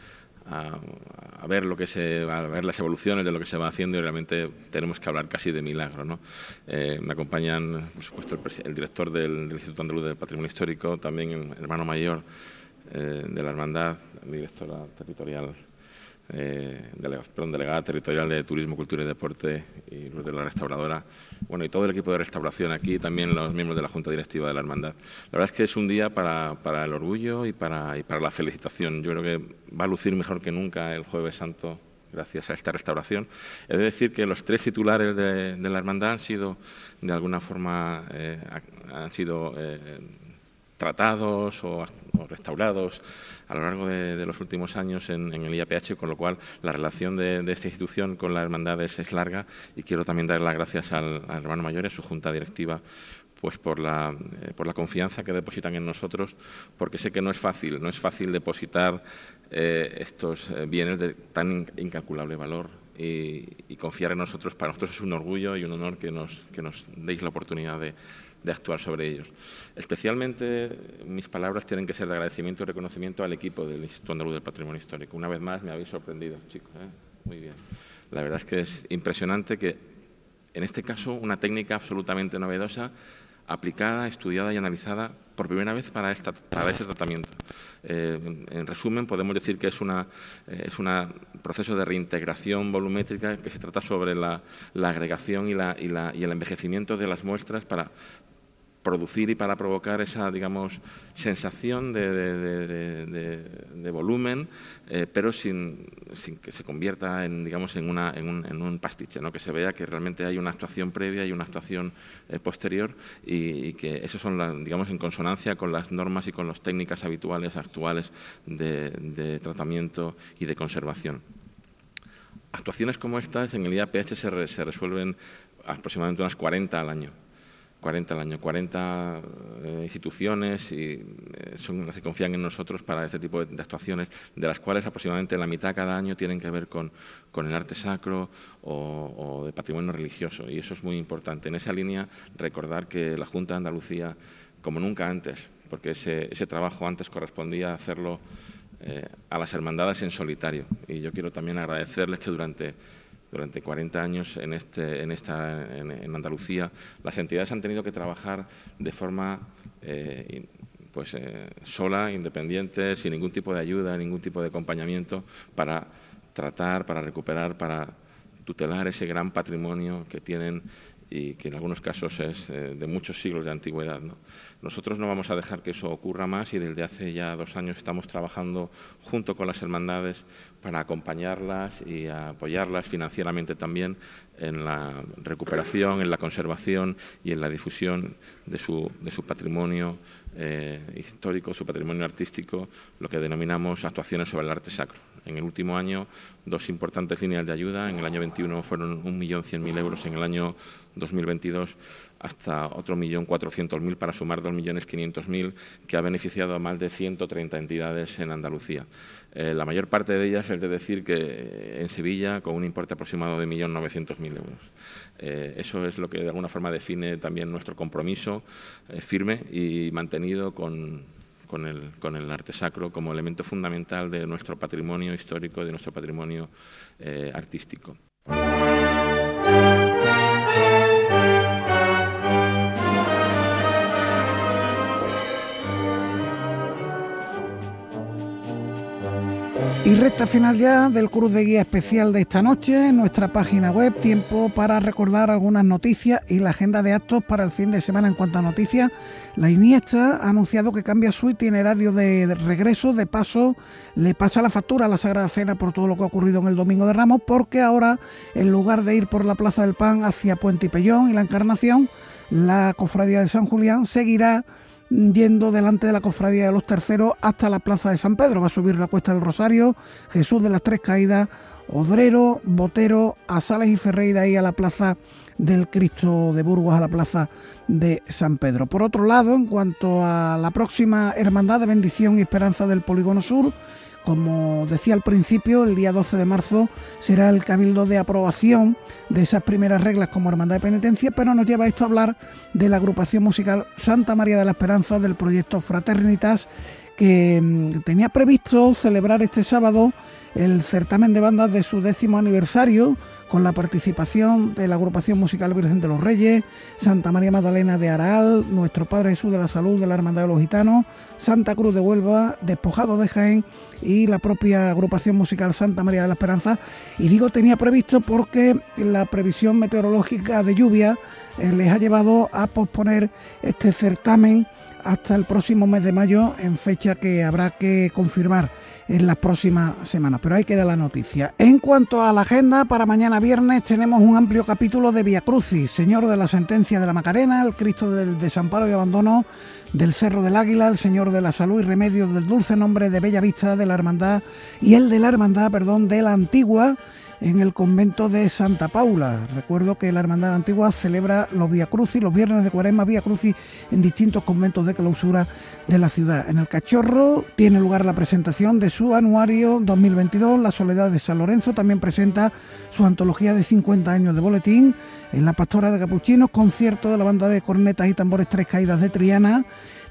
a, ver lo que se, a ver las evoluciones de lo que se va haciendo y realmente tenemos que hablar casi de milagro. ¿no? Eh, me acompañan, por supuesto, el, el director del, del, Instituto Andaluz del Patrimonio Histórico, también el hermano mayor eh, de la Hermandad, directora territorial eh, perdón, delegada territorial de Turismo, Cultura y Deporte y de la restauradora, bueno, y todo el equipo de restauración aquí, también los miembros de la Junta Directiva de la Hermandad. La verdad es que es un día para, para el orgullo y para, y para la felicitación. Yo creo que va a lucir mejor que nunca el Jueves Santo gracias a esta restauración. He de decir que los tres titulares de, de la hermandad han sido, de alguna forma, eh, han sido eh, tratados o, restaurados a lo largo de, los últimos años en, el IAPH, con lo cual la relación de, esta institución con la hermandad es, larga y quiero también dar las gracias al, hermano mayor y a su junta directiva pues por la, eh, por la confianza que depositan en nosotros, porque sé que no es fácil, no es fácil depositar eh, estos eh, bienes de tan incalculable valor y, confiar en nosotros. Para nosotros es un orgullo y un honor que nos, que nos deis la oportunidad de, de actuar sobre ellos. Especialmente mis palabras tienen que ser de agradecimiento y reconocimiento al equipo del Instituto Andaluz del Patrimonio Histórico. Una vez más me habéis sorprendido, chicos. ¿eh? Muy bien. La verdad es que es impresionante que, en este caso, una técnica absolutamente novedosa, aplicada, estudiada y analizada por primera vez para, esta, para este tratamiento. Eh, en, resumen, podemos decir que es un eh, proceso de reintegración volumétrica que se trata sobre la, agregación y, la, y, la, y el envejecimiento de las muestras para producir y para provocar esa, digamos, sensación de, volumen, eh, pero sin, que se convierta en, digamos, en, una, en, un, pastiche, ¿no? que se vea que realmente hay una actuación previa y una actuación eh, posterior y, que eso son, digamos, en consonancia con las normas y con las técnicas habituales, actuales de, tratamiento y de conservación. Actuaciones como estas en el IAPH se, se resuelven aproximadamente unas 40 al año. 40 al año, 40 eh, instituciones y eh, son las que confían en nosotros para este tipo de, actuaciones, de las cuales aproximadamente la mitad cada año tienen que ver con, el arte sacro o, de patrimonio religioso. Y eso es muy importante. En esa línea, recordar que la Junta de Andalucía, como nunca antes, porque ese, ese trabajo antes correspondía hacerlo eh, a las hermandades en solitario. Y yo quiero también agradecerles que durante durante 40 años en, este, en, esta, en, Andalucía, las entidades han tenido que trabajar de forma eh, pues, eh, sola, independiente, sin ningún tipo de ayuda, ningún tipo de acompañamiento para tratar, para recuperar, para tutelar ese gran patrimonio que tienen y que en algunos casos es eh, de muchos siglos de antigüedad. Nosotros no vamos a dejar que eso ocurra más y desde hace ya dos años estamos trabajando junto con las hermandades para acompañarlas y apoyarlas financieramente también en la recuperación, en la conservación y en la difusión de su, de su patrimonio eh, histórico, su patrimonio artístico, lo que denominamos actuaciones sobre el arte sacro. En el último año, dos importantes líneas de ayuda. En el año 21 fueron 1.100.000 euros, en el año 2022 hasta otro millón cuatrocientos mil para sumar dos millones quinientos mil que ha beneficiado a más de 130 entidades en Andalucía. Eh, la mayor parte de ellas es de decir que en Sevilla con un importe aproximado de millón novecientos mil euros. Eh, eso es lo que de alguna forma define también nuestro compromiso eh, firme y mantenido con, el, con arte sacro como elemento fundamental de nuestro patrimonio histórico, de nuestro patrimonio artístico. Y recta final ya del Cruz de Guía especial de esta noche en nuestra página web. Tiempo para recordar algunas noticias y la agenda de actos para el fin de semana en cuanto a noticias. La Iniesta ha anunciado que cambia su itinerario de regreso. De paso, le pasa la factura a la Sagrada Cena por todo lo que ha ocurrido en el Domingo de Ramos, porque ahora, en lugar de ir por la Plaza del Pan hacia Puente y Pellón y la Encarnación, la Cofradía de San Julián seguirá yendo delante de la cofradía de los terceros hasta la plaza de San Pedro. Va a subir la cuesta del Rosario, Jesús de las Tres Caídas, Odrero, Botero, a y Ferreira y a la plaza del Cristo de Burgos, a la plaza de San Pedro. Por otro lado, en cuanto a la próxima Hermandad de Bendición y Esperanza del Polígono Sur, como decía al principio, el día 12 de marzo será el cabildo de aprobación de esas primeras reglas como hermandad de penitencia, pero nos lleva esto a hablar de la agrupación musical Santa María de la Esperanza del proyecto Fraternitas, que mm, tenía previsto celebrar este sábado el certamen de bandas de su décimo aniversario con la participación de la agrupación musical Virgen de los Reyes, Santa María Magdalena de Aral, Nuestro Padre Jesús de la Salud de la Hermandad de los Gitanos, Santa Cruz de Huelva, Despojado de Jaén y la propia agrupación musical Santa María de la Esperanza. Y digo tenía previsto porque la previsión meteorológica de lluvia eh, les ha llevado a posponer este certamen hasta el próximo mes de mayo en fecha que habrá que confirmar. En las próximas semanas. Pero ahí queda la noticia. En cuanto a la agenda, para mañana viernes tenemos un amplio capítulo de Via Crucis, Señor de la Sentencia de la Macarena, el Cristo del Desamparo y Abandono del Cerro del Águila, el Señor de la Salud y Remedios del Dulce Nombre de Bella Vista de la Hermandad y el de la Hermandad, perdón, de la Antigua en el convento de Santa Paula. Recuerdo que la Hermandad Antigua celebra los Via Crucis, los viernes de Cuaresma Vía Crucis en distintos conventos de clausura de la ciudad. En el Cachorro tiene lugar la presentación de su anuario 2022. La Soledad de San Lorenzo también presenta su antología de 50 años de boletín. En la Pastora de Capuchinos, concierto de la banda de cornetas y tambores Tres Caídas de Triana.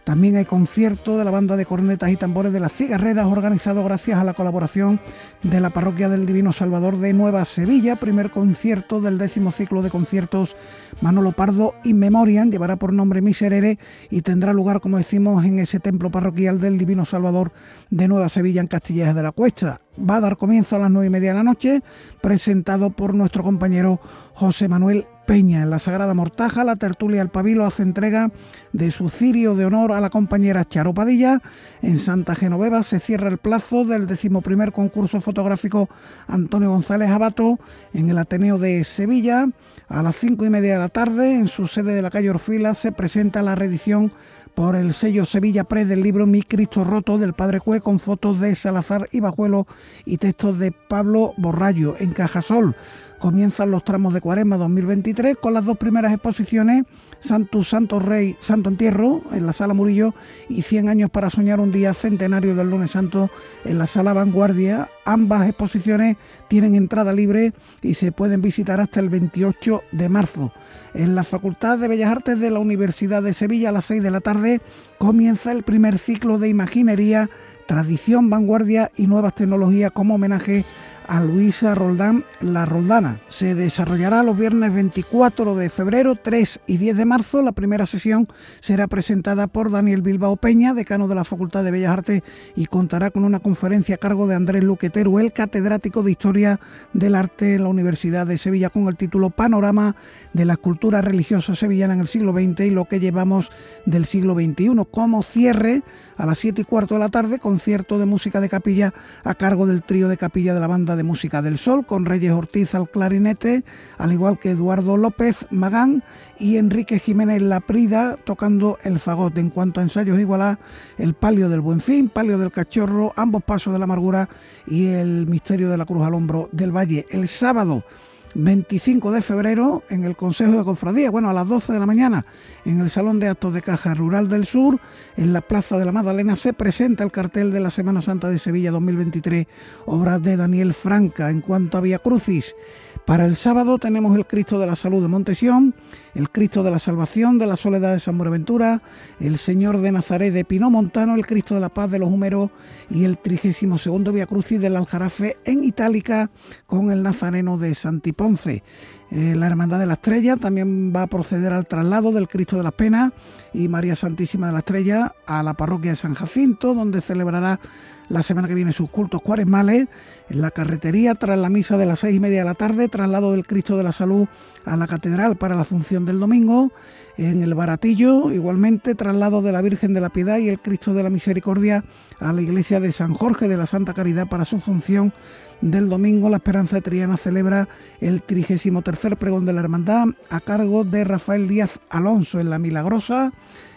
También hay concierto de la banda de cornetas y tambores de las cigarreras organizado gracias a la colaboración de la Parroquia del Divino Salvador de Nueva Sevilla. Primer concierto del décimo ciclo de conciertos Manolo Pardo in Memoriam. Llevará por nombre Miserere y tendrá lugar, como decimos, en ese templo parroquial del Divino Salvador de Nueva Sevilla en Castillejas de la Cuesta. Va a dar comienzo a las nueve y media de la noche, presentado por nuestro compañero José Manuel Peña. En la Sagrada Mortaja, la tertulia El Pabilo hace entrega de su cirio de honor a la compañera Charo Padilla. En Santa Genoveva se cierra el plazo del decimoprimer concurso fotográfico Antonio González Abato en el Ateneo de Sevilla. A las cinco y media de la tarde, en su sede de la calle Orfila, se presenta la reedición por el sello Sevilla Press del libro Mi Cristo Roto del Padre Cue con fotos de Salazar y Bajuelo y textos de Pablo Borrallo en Cajasol comienzan los tramos de Cuaresma 2023 con las dos primeras exposiciones, Santo Santo Rey, Santo Entierro en la Sala Murillo y 100 años para soñar un día centenario del lunes santo en la Sala Vanguardia. Ambas exposiciones tienen entrada libre y se pueden visitar hasta el 28 de marzo. En la Facultad de Bellas Artes de la Universidad de Sevilla a las 6 de la tarde comienza el primer ciclo de imaginería, tradición, vanguardia y nuevas tecnologías como homenaje a Luisa Roldán La Roldana. Se desarrollará los viernes 24 de febrero, 3 y 10 de marzo. La primera sesión será presentada por Daniel Bilbao Peña, decano de la Facultad de Bellas Artes, y contará con una conferencia a cargo de Andrés Luquetero, el catedrático de Historia del Arte en la Universidad de Sevilla, con el título Panorama de la escultura religiosa sevillana en el siglo XX y lo que llevamos del siglo XXI. Como cierre, a las 7 y cuarto de la tarde, concierto de música de capilla a cargo del trío de capilla de la banda de música del Sol, con Reyes Ortiz al clarinete, al igual que Eduardo López Magán y Enrique Jiménez Laprida tocando el fagot. En cuanto a ensayos igualá, el palio del Buen Fin, palio del Cachorro, ambos pasos de la amargura y el misterio de la Cruz al Hombro del Valle. El sábado 25 de febrero en el Consejo de Cofradía, bueno, a las 12 de la mañana, en el Salón de Actos de Caja Rural del Sur, en la Plaza de la Magdalena, se presenta el cartel de la Semana Santa de Sevilla 2023, obra de Daniel Franca. En cuanto a Vía Crucis, para el sábado tenemos el Cristo de la Salud de Montesión, el Cristo de la Salvación de la Soledad de San Buenaventura, el Señor de Nazaret de Pino Montano, el Cristo de la Paz de los Húmeros y el 32 Via Crucis del Aljarafe en Itálica con el Nazareno de Santiponce. Eh, la Hermandad de la Estrella también va a proceder al traslado del Cristo de las Penas y María Santísima de la Estrella a la parroquia de San Jacinto, donde celebrará la semana que viene sus cultos cuaresmales en la carretería tras la misa de las seis y media de la tarde, traslado del Cristo de la Salud a la catedral para la función del domingo. En el Baratillo, igualmente, traslado de la Virgen de la Piedad y el Cristo de la Misericordia a la iglesia de San Jorge de la Santa Caridad para su función del domingo. La Esperanza Triana celebra el 33 pregón de la Hermandad a cargo de Rafael Díaz Alonso en La Milagrosa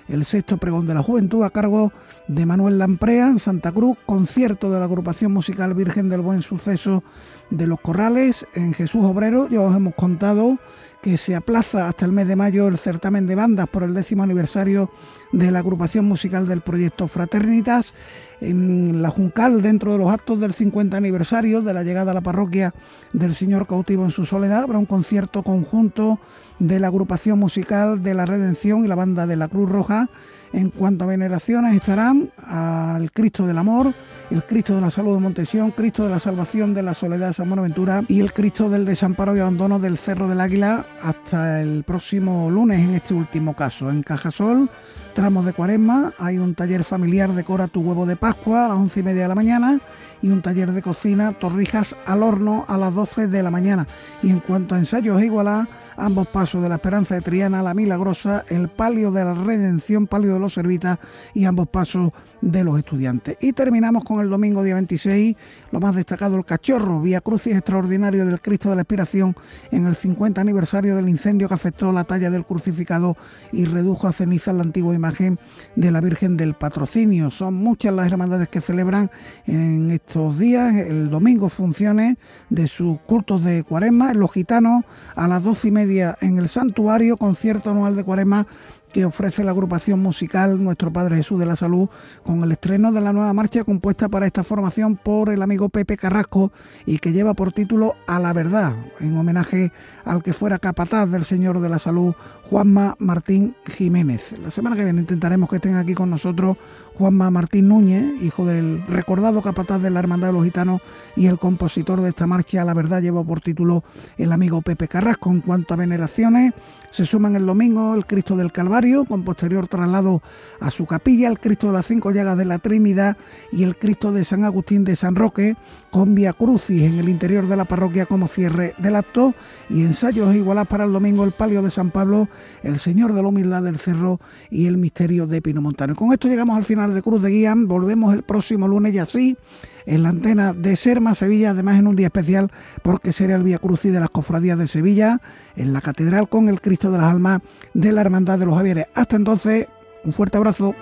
el sexto pregón de la juventud a cargo de Manuel Lamprea en Santa Cruz, concierto de la agrupación musical Virgen del Buen Suceso de los Corrales en Jesús Obrero. Ya os hemos contado que se aplaza hasta el mes de mayo el certamen de bandas por el décimo aniversario de la agrupación musical del proyecto Fraternitas. En la Juncal, dentro de los actos del 50 aniversario de la llegada a la parroquia del Señor cautivo en su soledad, habrá un concierto conjunto de la agrupación musical de la Redención y la banda de la Cruz Roja. En cuanto a veneraciones estarán al Cristo del Amor, el Cristo de la Salud de Montesión, Cristo de la Salvación de la Soledad de San Buenaventura y el Cristo del Desamparo y Abandono del Cerro del Águila hasta el próximo lunes en este último caso. En Cajasol, tramos de cuaresma, hay un taller familiar Decora tu huevo de Pascua a las once y media de la mañana y un taller de cocina Torrijas al horno a las 12 de la mañana. Y en cuanto a ensayos igualá, ambos pasos de la Esperanza de Triana, la Milagrosa, el palio de la Redención, palio de los Servitas y ambos pasos de los estudiantes. Y terminamos con el domingo día 26, lo más destacado, el cachorro, vía crucis extraordinario del Cristo de la Expiración en el 50 aniversario del incendio que afectó la talla del crucificado y redujo a ceniza la antigua imagen de la Virgen del Patrocinio. Son muchas las hermandades que celebran en estos días, el domingo, funciones de sus cultos de cuaresma, los gitanos a las doce y media en el santuario, concierto anual de cuaresma que ofrece la agrupación musical Nuestro Padre Jesús de la Salud con el estreno de la nueva marcha compuesta para esta formación por el amigo Pepe Carrasco y que lleva por título A la Verdad, en homenaje al que fuera capataz del Señor de la Salud, Juanma Martín Jiménez. La semana que viene intentaremos que estén aquí con nosotros Juanma Martín Núñez, hijo del recordado capataz de la Hermandad de los Gitanos y el compositor de esta marcha, la verdad lleva por título el amigo Pepe Carrasco. En cuanto a veneraciones, se suman el domingo el Cristo del Calvario, con posterior traslado a su capilla, el Cristo de las Cinco Llagas de la Trinidad y el Cristo de San Agustín de San Roque, con Via Crucis en el interior de la parroquia como cierre del acto y ensayos igualados para el domingo el Palio de San Pablo, el Señor de la Humildad del Cerro y el Misterio de Pino Montano. Con esto llegamos al final de Cruz de Guía. Volvemos el próximo lunes y así en la antena de Serma, Sevilla, además en un día especial porque será el Vía Crucis de las Cofradías de Sevilla, en la Catedral con el Cristo de las Almas de la Hermandad de los Javieres. Hasta entonces, un fuerte abrazo.